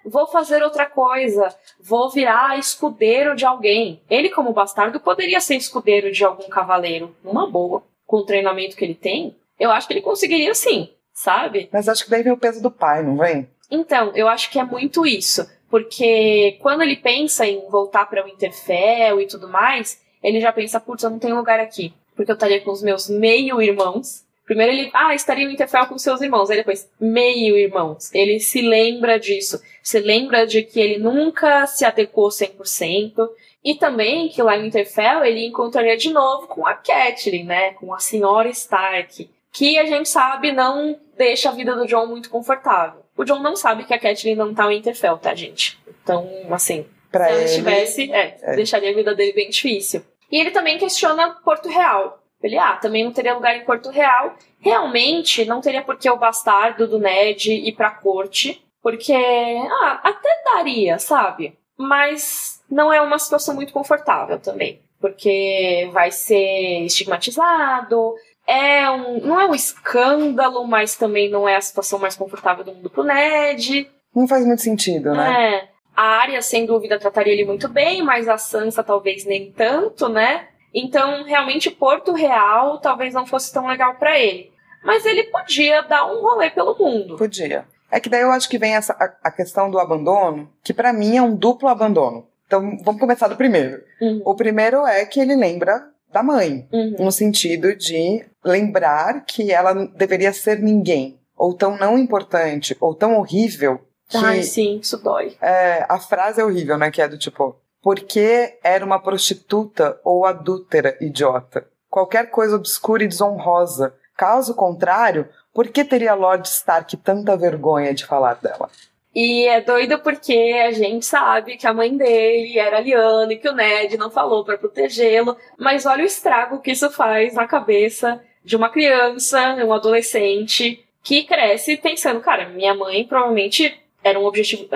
vou fazer outra coisa. Vou virar escudeiro de alguém. Ele, como bastardo, poderia ser escudeiro de algum cavaleiro. Numa boa. Com o treinamento que ele tem, eu acho que ele conseguiria sim. Sabe? Mas acho que daí vem o peso do pai, não vem? Então, eu acho que é muito isso. Porque quando ele pensa em voltar para o Winterfell e tudo mais, ele já pensa, putz, eu não tenho lugar aqui. Porque eu estaria com os meus meio-irmãos. Primeiro ele, ah, estaria no Winterfell com seus irmãos. Aí depois, meio-irmãos. Ele se lembra disso. Se lembra de que ele nunca se adequou 100%. E também que lá em Winterfell ele encontraria de novo com a Catelyn, né? Com a senhora Stark. Que a gente sabe não deixa a vida do John muito confortável. O John não sabe que a Catelyn não tá em Winterfell, tá, gente? Então, assim, Pra se ela ele, estivesse, é, é. deixaria a vida dele bem difícil. E ele também questiona Porto Real. Ele, ah, também não teria lugar em Porto Real. Realmente, não teria por que o bastardo do Ned ir pra corte. Porque, ah, até daria, sabe? Mas não é uma situação muito confortável também. Porque vai ser estigmatizado. É um, não é um escândalo, mas também não é a situação mais confortável do mundo pro Ned. Não faz muito sentido, né? É. A Arya, sem dúvida, trataria ele muito bem, mas a Sansa talvez nem tanto, né? Então, realmente, Porto Real talvez não fosse tão legal pra ele. Mas ele podia dar um rolê pelo mundo. Podia. É que daí eu acho que vem essa, a, a questão do abandono, que pra mim é um duplo abandono. Então, vamos começar do primeiro. Uhum. O primeiro é que ele lembra da mãe, Uhum. no sentido de lembrar que ela deveria ser ninguém, ou tão não importante, ou tão horrível, que Ai, sim, isso dói. é, a frase é horrível, né? Que é do tipo, porque era uma prostituta ou adúltera, idiota. Qualquer coisa obscura e desonrosa. Caso contrário, por que teria Lord Stark tanta vergonha de falar dela? E é doido porque a gente sabe que a mãe dele era Liana e que o Ned não falou pra protegê-lo, mas olha o estrago que isso faz na cabeça de uma criança, um adolescente que cresce pensando, cara, minha mãe provavelmente era um objetivo,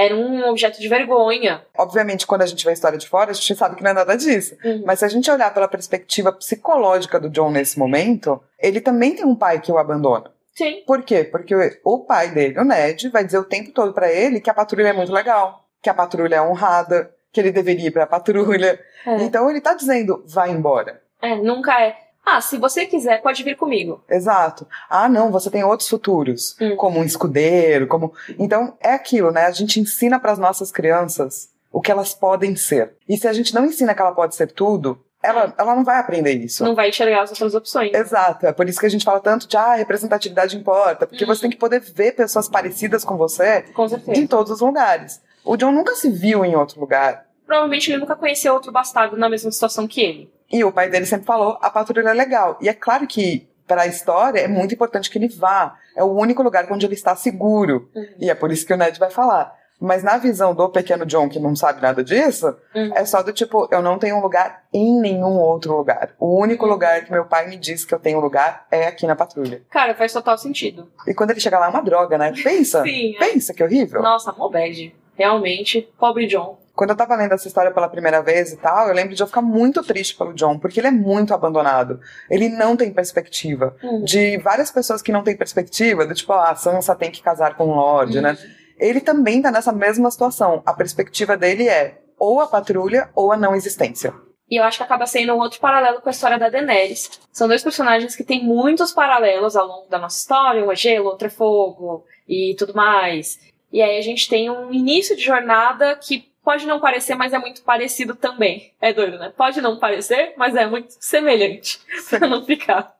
era um objeto de vergonha. Obviamente, quando a gente vê a história de fora, a gente sabe que não é nada disso. Uhum. Mas se a gente olhar pela perspectiva psicológica do John nesse momento, ele também tem um pai que o abandona. Sim. Por quê? Porque o pai dele, o Ned, vai dizer o tempo todo pra ele que a patrulha é muito legal, que a patrulha é honrada, que ele deveria ir pra patrulha. É. Então ele tá dizendo, vai embora. É, nunca é. Ah, se você quiser, pode vir comigo. Exato. Ah, não, você tem outros futuros, Hum. como um escudeiro, como. Então é aquilo, né? A gente ensina pras nossas crianças o que elas podem ser. E se a gente não ensina que ela pode ser tudo, ela, ela não vai aprender isso. Não vai enxergar as outras opções. Exato, é por isso que a gente fala tanto de ah, representatividade importa, porque Uhum. você tem que poder ver pessoas parecidas com você Com certeza. em todos os lugares. O John nunca se viu em outro lugar. Provavelmente ele nunca conheceu outro bastardo na mesma situação que ele. E o pai dele sempre falou: a patrulha é legal. E é claro que, para a história, é muito importante que ele vá. É o único lugar onde ele está seguro. Uhum. E é por isso que o Ned vai falar. Mas na visão do pequeno John, que não sabe nada disso, Uhum. é só do tipo: eu não tenho um lugar em nenhum outro lugar. O único Uhum. lugar que meu pai me diz que eu tenho lugar é aqui na patrulha. Cara, faz total sentido. E quando ele chega lá é uma droga, né? Pensa. Sim, é. Pensa que horrível. Nossa, mó bad. Realmente, pobre John. Quando eu tava lendo essa história pela primeira vez e tal, eu lembro de eu ficar muito triste pelo John, porque ele é muito abandonado. Ele não tem perspectiva. Hum. De várias pessoas que não têm perspectiva, do tipo, ah, a Sansa tem que casar com um Lorde, né? Ele também tá nessa mesma situação. A perspectiva dele é ou a patrulha ou a não existência. E eu acho que acaba sendo um outro paralelo com a história da Daenerys. São dois personagens que têm muitos paralelos ao longo da nossa história. Um é gelo, outro é fogo e tudo mais. E aí a gente tem um início de jornada que pode não parecer, mas é muito parecido também. É doido, né? Pode não parecer, mas é muito semelhante. pra não ficar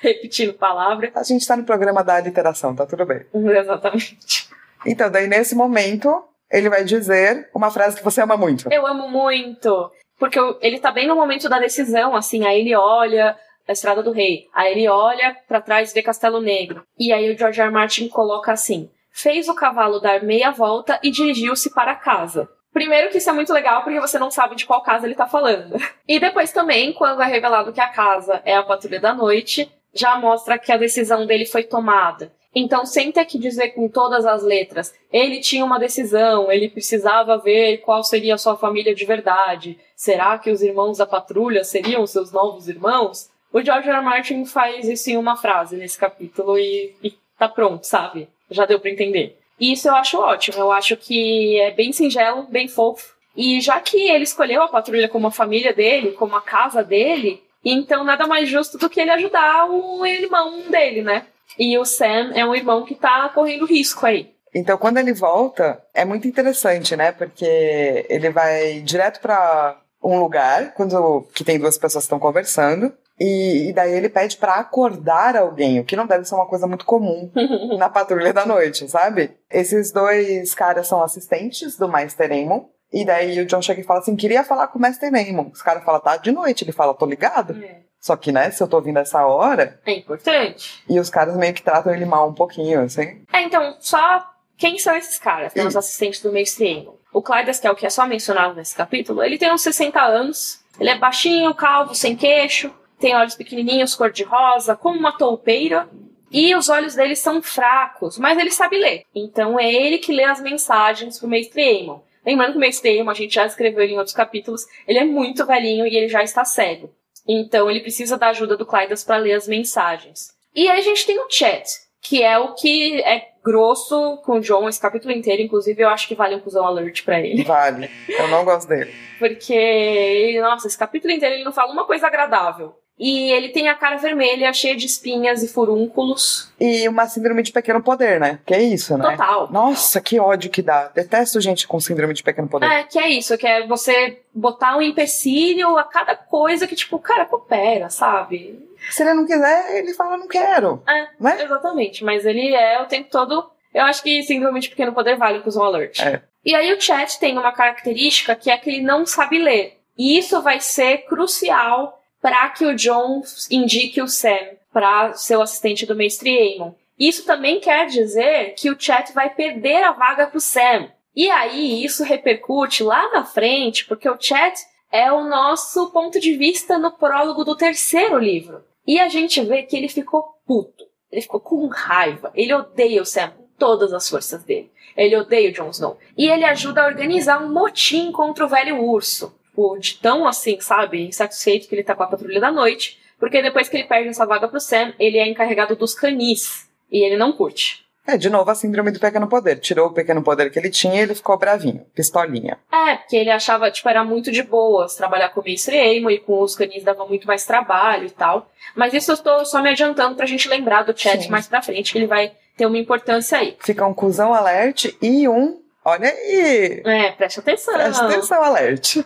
repetindo palavra. A gente tá no programa da literação, tá tudo bem. Exatamente. Então, daí nesse momento, ele vai dizer uma frase que você ama muito. Eu amo muito. Porque ele tá bem no momento da decisão, assim, aí ele olha a Estrada do Rei, aí ele olha pra trás e vê Castelo Negro. E aí o George R. R. Martin coloca assim: fez o cavalo dar meia volta e dirigiu-se para casa. Primeiro que isso é muito legal porque você não sabe de qual casa ele tá falando. E depois também, quando é revelado que a casa é a patrulha da noite, já mostra que a decisão dele foi tomada. Então, sem ter que dizer com todas as letras, ele tinha uma decisão, ele precisava ver qual seria a sua família de verdade. Será que os irmãos da patrulha seriam seus novos irmãos? O George R. R. Martin faz isso em uma frase nesse capítulo e, e tá pronto, sabe? Já deu pra entender. E isso eu acho ótimo, eu acho que é bem singelo, bem fofo. E já que ele escolheu a patrulha como a família dele, como a casa dele, então nada mais justo do que ele ajudar o irmão dele, né? E o Sam é um irmão que tá correndo risco aí. Então, quando ele volta, é muito interessante, né? Porque ele vai direto para um lugar, quando que tem duas pessoas que estão conversando, e, e, daí ele pede para acordar alguém, o que não deve ser uma coisa muito comum na patrulha da noite, sabe? Esses dois caras são assistentes do Master Aemon. E daí o John chega e fala assim: queria falar com o Master Aemon. Os caras falam, tá de noite. Ele fala, tô ligado. É. Só que, né, se eu tô ouvindo essa hora. É importante. E os caras meio que tratam ele mal um pouquinho, assim. É, então, só. Quem são esses caras? Né, os assistentes do Master Aemon. O Clydes, que é o que é só mencionado nesse capítulo, ele tem uns 60 anos. Ele é baixinho, calvo, sem queixo tem olhos pequenininhos, cor de rosa, como uma toupeira. E os olhos dele são fracos, mas ele sabe ler. Então é ele que lê as mensagens pro Mestre Aemon. Lembrando que o Mestre Aemon, a gente já escreveu ele em outros capítulos, ele é muito velhinho e ele já está cego. Então ele precisa da ajuda do Clydas para ler as mensagens. E aí a gente tem o Chat, que é o que é grosso com o John esse capítulo inteiro. Inclusive, eu acho que vale um cuzão alert pra ele. Vale. Eu não gosto dele. Porque, nossa, esse capítulo inteiro ele não fala uma coisa agradável. E ele tem a cara vermelha, cheia de espinhas e furúnculos. E uma síndrome de pequeno poder, né? Que é isso, né? Total. Nossa, que ódio que dá. Detesto gente com síndrome de pequeno poder. É, que é isso, que é você botar um empecilho a cada coisa que, tipo, o cara coopera, sabe? Se ele não quiser, ele fala, não quero. É, né? exatamente. Mas ele é o tempo todo. Eu acho que síndrome de pequeno poder vale com o alert. É. E aí o chat tem uma característica que é que ele não sabe ler. E isso vai ser crucial para que o John indique o Sam para ser o assistente do Mestre Aemon. Isso também quer dizer que o Chat vai perder a vaga para o Sam. E aí isso repercute lá na frente, porque o Chat é o nosso ponto de vista no prólogo do terceiro livro. E a gente vê que ele ficou puto. Ele ficou com raiva. Ele odeia o Sam com todas as forças dele. Ele odeia o Jon Snow. E ele ajuda a organizar um motim contra o velho urso tipo, de tão assim, sabe, insatisfeito que ele tá com a patrulha da noite, porque depois que ele perde essa vaga pro Sam, ele é encarregado dos canis, e ele não curte. É, de novo a síndrome do pequeno poder. Tirou o pequeno poder que ele tinha e ele ficou bravinho, pistolinha. É, porque ele achava, tipo, era muito de boas trabalhar com o Mestre Amo e com os canis dava muito mais trabalho e tal. Mas isso eu estou só me adiantando pra gente lembrar do chat Sim. mais pra frente, que ele vai ter uma importância aí. Fica um cuzão alerte e um Olha aí! É, preste atenção. Preste atenção, alerte.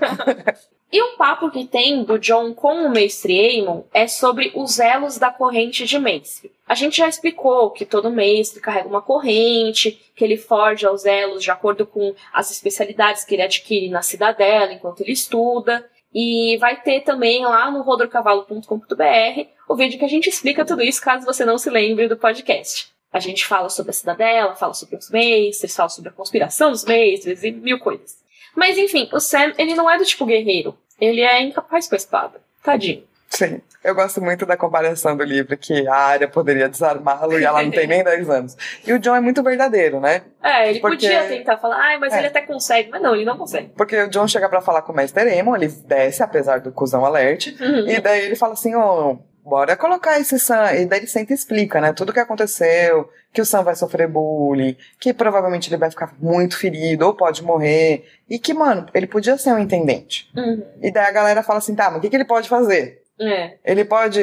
e um papo que tem do John com o Mestre Aemon é sobre os elos da corrente de Mestre. A gente já explicou que todo mestre carrega uma corrente, que ele forja os elos de acordo com as especialidades que ele adquire na cidadela enquanto ele estuda. E vai ter também lá no rodorcavalo.com.br o vídeo que a gente explica tudo isso, caso você não se lembre do podcast. A gente fala sobre a cidadela, fala sobre os mestres, fala sobre a conspiração dos mestres e mil coisas. Mas enfim, o Sam, ele não é do tipo guerreiro. Ele é incapaz com a espada. Tadinho. Sim, eu gosto muito da comparação do livro, que a área poderia desarmá-lo e ela não tem nem 10 anos. E o John é muito verdadeiro, né? É, ele Porque... podia tentar falar, ai, mas é. ele até consegue, mas não, ele não consegue. Porque o John chega para falar com o Mestre Emon, ele desce, apesar do cuzão alerte, uhum. e daí ele fala assim, ô, oh, bora colocar esse Sam. E daí ele sempre explica, né? Tudo que aconteceu, que o Sam vai sofrer bullying, que provavelmente ele vai ficar muito ferido ou pode morrer. E que, mano, ele podia ser um intendente. Uhum. E daí a galera fala assim, tá, mas o que, que ele pode fazer? É. Ele pode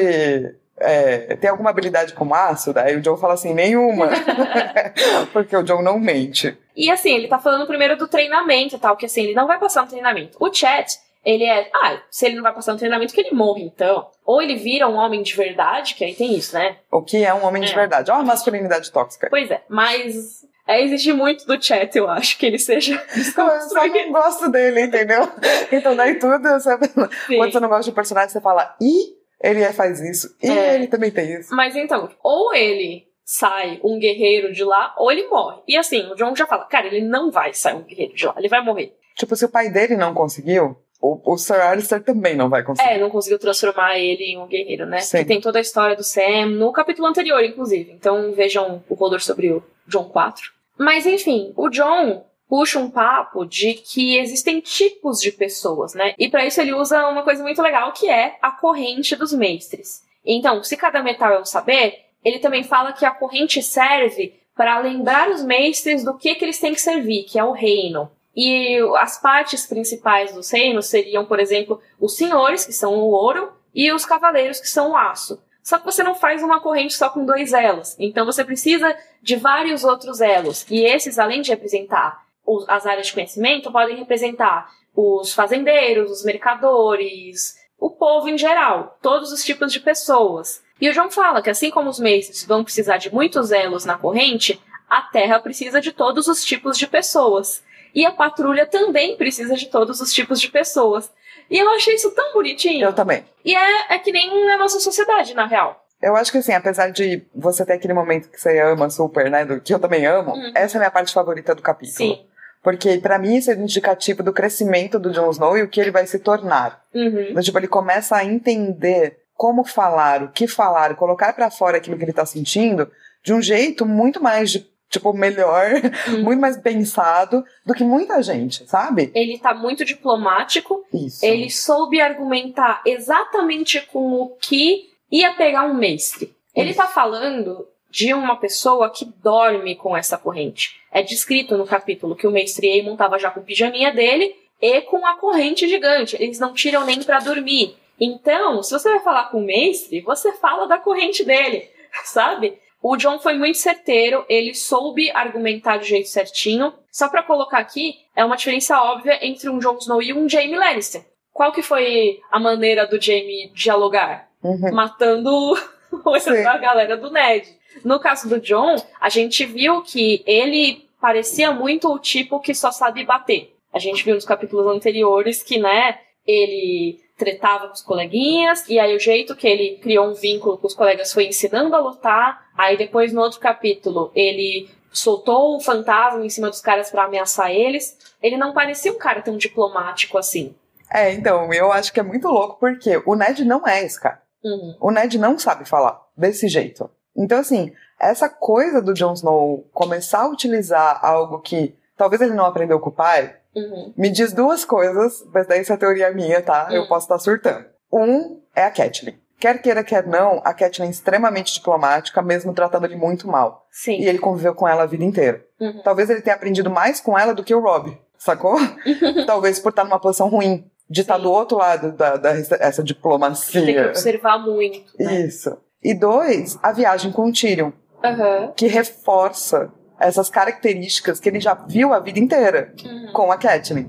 é, ter alguma habilidade com aço? Daí o John fala assim, nenhuma. Porque o John não mente. E assim, ele tá falando primeiro do treinamento e tal, que assim, ele não vai passar um treinamento. O chat ele é, ah, se ele não vai passar no treinamento, que ele morre então. Ou ele vira um homem de verdade, que aí tem isso, né? O que é um homem é. de verdade? Olha a masculinidade tóxica. Pois é, mas é exigir muito do chat, eu acho, que ele seja Eu só não gosto dele, entendeu? então daí tudo, sabe? Quando você não gosta de um personagem, você fala, e ele faz isso, e é. ele também tem isso. Mas então, ou ele sai um guerreiro de lá, ou ele morre. E assim, o John já fala, cara, ele não vai sair um guerreiro de lá, ele vai morrer. Tipo, se o pai dele não conseguiu, o, o Sir Alistair também não vai conseguir. É, não conseguiu transformar ele em um guerreiro, né? Sim. Que tem toda a história do Sam no capítulo anterior, inclusive. Então vejam o Rodor sobre o John 4. Mas enfim, o John puxa um papo de que existem tipos de pessoas, né? E para isso ele usa uma coisa muito legal que é a corrente dos mestres. Então, se cada metal é um saber, ele também fala que a corrente serve para lembrar os mestres do que, que eles têm que servir, que é o reino. E as partes principais dos reinos seriam, por exemplo, os senhores, que são o ouro, e os cavaleiros, que são o aço. Só que você não faz uma corrente só com dois elos. Então você precisa de vários outros elos. E esses, além de representar as áreas de conhecimento, podem representar os fazendeiros, os mercadores, o povo em geral, todos os tipos de pessoas. E o João fala que assim como os mestres vão precisar de muitos elos na corrente, a Terra precisa de todos os tipos de pessoas. E a patrulha também precisa de todos os tipos de pessoas. E eu achei isso tão bonitinho. Eu também. E é, é que nem a nossa sociedade, na real. Eu acho que assim, apesar de você ter aquele momento que você ama super, né? Do, que eu também amo, uhum. essa é a minha parte favorita do capítulo. Sim. Porque para mim isso é indicativo do crescimento do Jon Snow e o que ele vai se tornar. Uhum. Então, tipo, ele começa a entender como falar, o que falar, colocar para fora aquilo que ele tá sentindo de um jeito muito mais de tipo, melhor, uhum. muito mais pensado do que muita gente, sabe? Ele tá muito diplomático. Isso. Ele soube argumentar exatamente com o que ia pegar um mestre. Ele Isso. tá falando de uma pessoa que dorme com essa corrente. É descrito no capítulo que o mestre Aemon tava já com o pijaminha dele e com a corrente gigante. Eles não tiram nem para dormir. Então, se você vai falar com o mestre, você fala da corrente dele, sabe? O John foi muito certeiro, ele soube argumentar do jeito certinho. Só para colocar aqui, é uma diferença óbvia entre um Jon Snow e um Jaime Lannister. Qual que foi a maneira do Jaime dialogar? Uhum. Matando a galera do Ned. No caso do John, a gente viu que ele parecia muito o tipo que só sabe bater. A gente viu nos capítulos anteriores que, né, ele tretava com os coleguinhas, e aí o jeito que ele criou um vínculo com os colegas foi ensinando a lutar. Aí depois, no outro capítulo, ele soltou o fantasma em cima dos caras para ameaçar eles. Ele não parecia um cara tão diplomático assim. É, então, eu acho que é muito louco porque o Ned não é esse cara. Uhum. O Ned não sabe falar desse jeito. Então, assim, essa coisa do Jon Snow começar a utilizar algo que talvez ele não aprendeu com o pai, Uhum. Me diz duas coisas, mas daí essa é teoria minha, tá? Uhum. Eu posso estar surtando. Um é a Catelyn. Quer queira, quer não, a Catelyn é extremamente diplomática, mesmo tratando ele muito mal. Sim. E ele conviveu com ela a vida inteira. Uhum. Talvez ele tenha aprendido mais com ela do que o Rob, sacou? Talvez por estar numa posição ruim, de estar do outro lado da, da essa diplomacia. Tem que observar muito. Né? Isso. E dois, a viagem com o Tyrion. Uhum. Que reforça essas características que ele já viu a vida inteira uhum. com a Catelyn.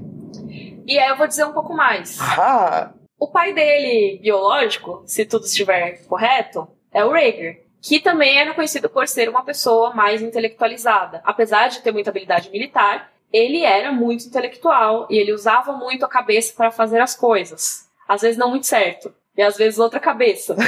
E aí eu vou dizer um pouco mais. Ah. O pai dele, biológico, se tudo estiver correto, é o Rhaegar, que também era conhecido por ser uma pessoa mais intelectualizada. Apesar de ter muita habilidade militar, ele era muito intelectual e ele usava muito a cabeça para fazer as coisas. Às vezes não muito certo, e às vezes outra cabeça.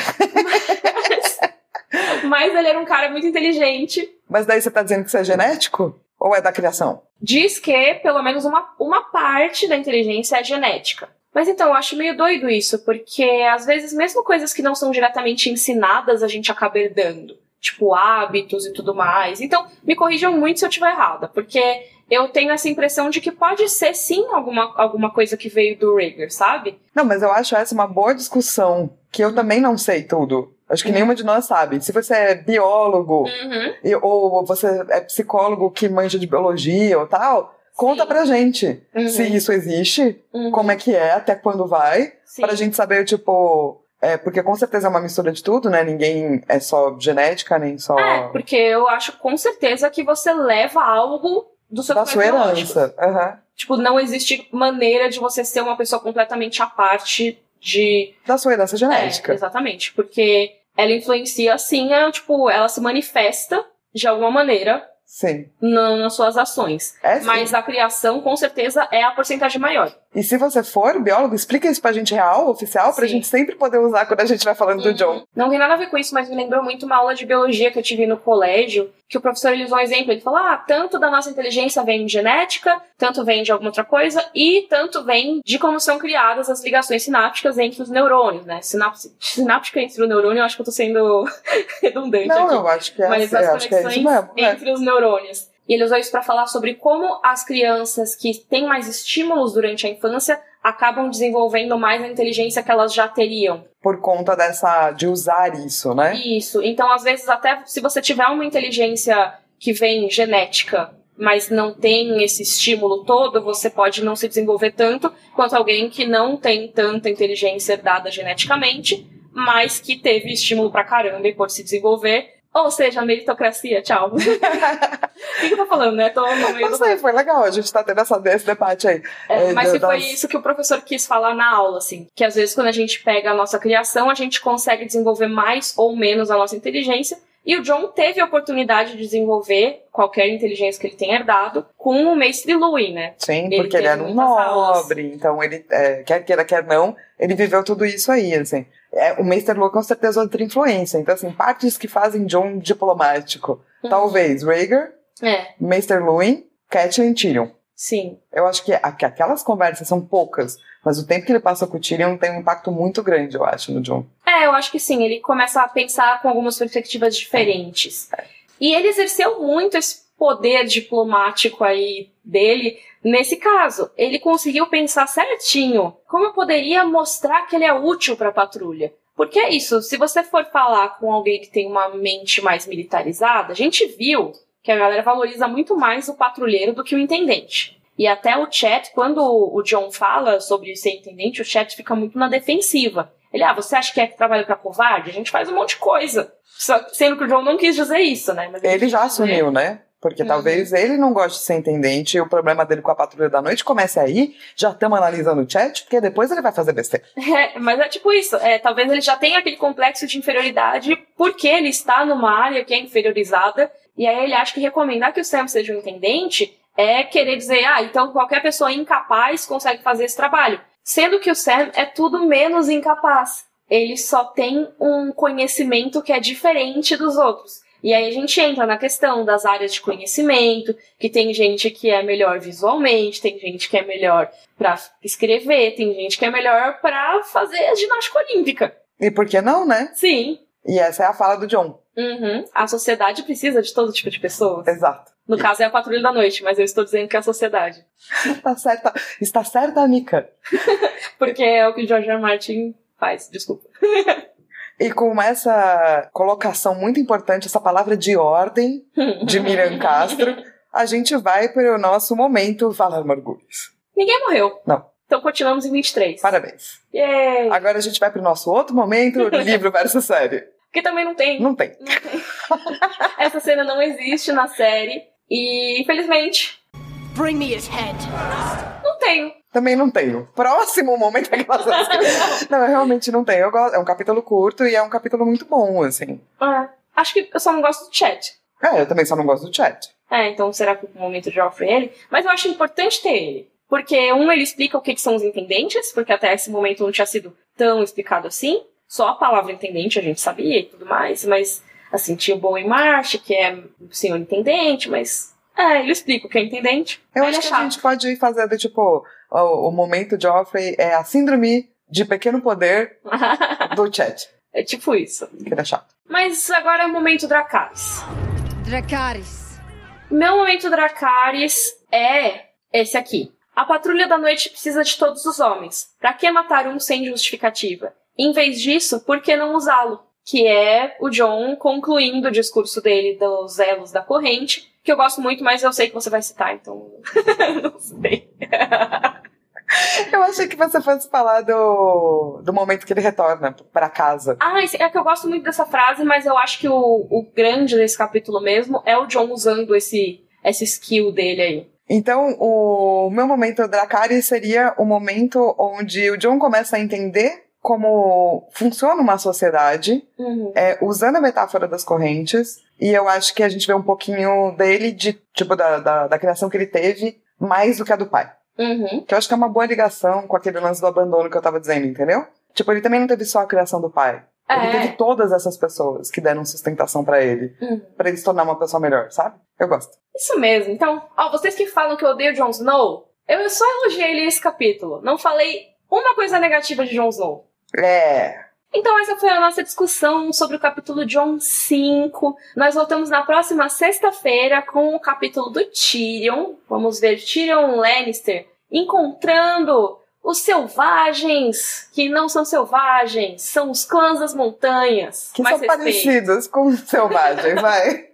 Mas ele era um cara muito inteligente. Mas daí você tá dizendo que isso é genético? Ou é da criação? Diz que pelo menos uma, uma parte da inteligência é genética. Mas então, eu acho meio doido isso, porque às vezes, mesmo coisas que não são diretamente ensinadas, a gente acaba herdando. Tipo, hábitos e tudo mais. Então, me corrijam muito se eu estiver errada, porque eu tenho essa impressão de que pode ser sim alguma, alguma coisa que veio do Rhaegar, sabe? Não, mas eu acho essa uma boa discussão, que eu também não sei tudo. Acho que uhum. nenhuma de nós sabe. Se você é biólogo uhum. e, ou você é psicólogo que manja de biologia ou tal, conta Sim. pra gente uhum. se isso existe, uhum. como é que é, até quando vai, Sim. pra gente saber, tipo. É, porque com certeza é uma mistura de tudo, né? Ninguém é só genética, nem só. É, porque eu acho com certeza que você leva algo do seu Da sua herança. Uhum. Tipo, não existe maneira de você ser uma pessoa completamente à parte de. Da sua herança genética. É, exatamente. Porque ela influencia assim, é, tipo, ela se manifesta de alguma maneira Sim. Na, nas suas ações. É. Mas a criação, com certeza, é a porcentagem maior. E se você for biólogo, explica isso pra gente real, oficial, pra Sim. gente sempre poder usar quando a gente vai falando uhum. do John. Não tem nada a ver com isso, mas me lembrou muito uma aula de biologia que eu tive no colégio, que o professor ele usou um exemplo. Ele falou: ah, tanto da nossa inteligência vem de genética, tanto vem de alguma outra coisa, e tanto vem de como são criadas as ligações sinápticas entre os neurônios, né? Sinapse, sináptica entre o neurônio, eu acho que eu tô sendo redundante Não, aqui. eu acho que é, mas as conexões é mesmo, entre é. os neurônios. E ele usou isso para falar sobre como as crianças que têm mais estímulos durante a infância acabam desenvolvendo mais a inteligência que elas já teriam. Por conta dessa de usar isso, né? Isso. Então, às vezes, até se você tiver uma inteligência que vem genética, mas não tem esse estímulo todo, você pode não se desenvolver tanto quanto alguém que não tem tanta inteligência dada geneticamente, mas que teve estímulo pra caramba e pôde se desenvolver. Ou seja, meritocracia, tchau. o que, eu tô falando, né? Tô no meio Não sei, foi legal, a gente tá tendo essa, esse debate aí. É, É, mas que foi isso que o professor quis falar na aula, assim. Que às vezes quando a gente pega a nossa criação, a gente consegue desenvolver mais ou menos a nossa inteligência. E o John teve a oportunidade de desenvolver qualquer inteligência que ele tenha herdado com o mestre Louis, né? Sim, Ele porque ele era um muitas aulas. nobre, então ele, é, quer queira, quer não, ele viveu tudo isso aí, assim. É, o Mr. Lowe com certeza outra influência, então assim, partes que fazem John diplomático. Uhum. Talvez Rhaegar, É, Mr. Louis, Catelyn Tyrion. sim. Eu acho que aquelas conversas são poucas, mas o tempo que ele passa com o Tyrion tem um impacto muito grande, eu acho, no John. É, eu acho que sim. Ele começa a pensar com algumas perspectivas diferentes. E ele exerceu muito esse poder diplomático aí dele nesse caso. Ele conseguiu pensar certinho como eu poderia mostrar que ele é útil para a patrulha. Porque é isso, se você for falar com alguém que tem uma mente mais militarizada, a gente viu que a galera valoriza muito mais o patrulheiro do que o intendente. E até o chat, quando o John fala sobre ser intendente, o chat fica muito na defensiva. Ele, ah, você acha que é que trabalha pra covarde? A gente faz um monte de coisa. Só- sendo que o John não quis dizer isso, né? Mas Ele já dizer. assumiu, né? Porque Uhum. talvez ele não goste de ser intendente e o problema dele com a patrulha da noite comece aí. Já estamos analisando o chat, porque depois ele vai fazer besteira. É, mas é tipo isso. É, talvez ele já tenha aquele complexo de inferioridade porque ele está numa área que é inferiorizada. E aí ele acha que recomendar que o Sam seja um intendente é querer dizer, ah, então qualquer pessoa incapaz consegue fazer esse trabalho. Sendo que o Sam é tudo menos incapaz. Ele só tem um conhecimento que é diferente dos outros. E aí a gente entra na questão das áreas de conhecimento, que tem gente que é melhor visualmente, tem gente que é melhor pra escrever, tem gente que é melhor pra fazer a ginástica olímpica. E por que não, né? Sim. E essa é a fala do John. Uhum. A sociedade precisa de todo tipo de pessoas. Exato. No caso é a patrulha da noite, mas eu estou dizendo que é a sociedade. Tá certa. Está certa, Mika. Porque é o que o George R. Martin faz, desculpa. E com essa colocação muito importante, essa palavra de ordem de Miriam Castro, a gente vai para o nosso momento Valar Morgulhos. Ninguém morreu. Não. Então continuamos em 23. Parabéns. Yay! Agora a gente vai para o nosso outro momento, livro versus série. Porque também não tem. Não tem. Não tem. Essa cena não existe na série. E, infelizmente, Bring me his head. não tenho. Também não tenho. Próximo momento é aquelas Não, eu realmente não tenho. Eu gosto, é um capítulo curto e é um capítulo muito bom, assim. É. Acho que eu só não gosto do chat. É, eu também só não gosto do chat. É, então será que o momento de Joffrey é ele? Mas eu acho importante ter ele. Porque, um, ele explica o que, que são os intendentes, porque até esse momento não tinha sido tão explicado assim. Só a palavra intendente a gente sabia e tudo mais, mas, assim, tinha o Bowen Marsh, que é o senhor intendente, mas. É, ele explica o que é intendente. Eu acho é que a chato. gente pode fazer do tipo, o, o momento Joffrey é a síndrome de pequeno poder do chat. é tipo isso. Que é chato. Mas agora é o momento Dracarys. Dracarys. Meu momento Dracarys é esse aqui. A patrulha da noite precisa de todos os homens. Pra que matar um sem justificativa? Em vez disso, por que não usá-lo? Que é o John concluindo o discurso dele dos elos da corrente, que eu gosto muito, mas eu sei que você vai citar, então não sei. Eu achei que você fosse falar do, do momento que ele retorna pra casa. Ah, é que eu gosto muito dessa frase, mas eu acho que o, o grande desse capítulo mesmo é o John usando esse, esse skill dele aí. Então, o meu momento Dracarys seria o momento onde o John começa a entender como funciona uma sociedade, Uhum. é, usando a metáfora das correntes, e eu acho que a gente vê um pouquinho dele, de tipo, da, da, da criação que ele teve, mais do que a do pai. Uhum. Que eu acho que é uma boa ligação com aquele lance do abandono que eu tava dizendo, entendeu? Tipo, ele também não teve só a criação do pai. Ele É. teve todas essas pessoas que deram sustentação pra ele, Uhum. pra ele se tornar uma pessoa melhor, sabe? Eu gosto. Isso mesmo. Então, ó, vocês que falam que eu odeio Jon Snow, eu só elogiei ele esse capítulo. Não falei uma coisa negativa de Jon Snow. É. Então essa foi a nossa discussão sobre o capítulo John 5. Nós voltamos na próxima sexta-feira com o capítulo do Tyrion. Vamos ver Tyrion Lannister encontrando os selvagens, que não são selvagens, são os clãs das montanhas. Que são respeito. parecidos com os selvagens, vai.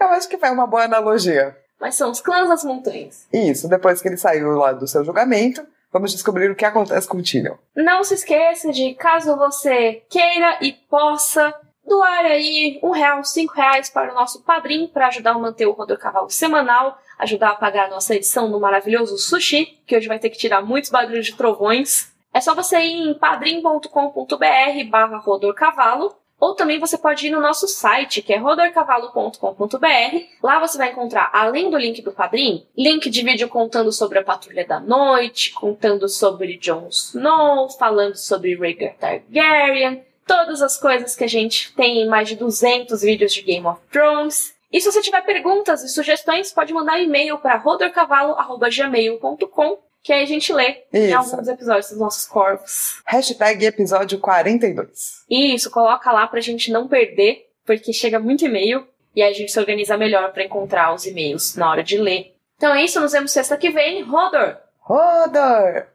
Eu acho que foi uma boa analogia. Mas são os clãs das montanhas. Isso, depois que ele saiu lá do seu julgamento, Vamos descobrir o que acontece com o Tyrion. Não se esqueça de, caso você queira e possa, doar aí um real, cinco reais para o nosso padrinho para ajudar a manter o Rodor Cavalo semanal, ajudar a pagar a nossa edição no maravilhoso Sushi, que hoje vai ter que tirar muitos barulhos de trovões. É só você ir em padrim.com.br barra Rodor Cavalo ou também você pode ir no nosso site, que é rodorcavalo.com.br. Lá você vai encontrar, além do link do Padrim, link de vídeo contando sobre a Patrulha da Noite, contando sobre Jon Snow, falando sobre Rhaegar Targaryen, todas as coisas que a gente tem em mais de 200 vídeos de Game of Thrones. E se você tiver perguntas e sugestões, pode mandar e-mail para rodorcavalo.gmail.com que aí a gente lê em Isso. alguns episódios dos nossos corvos. Hashtag episódio 42. Isso, coloca lá pra gente não perder, porque chega muito e-mail e aí a gente se organiza melhor pra encontrar os e-mails na hora de ler. Então é isso, nos vemos sexta que vem. Rodor! Rodor!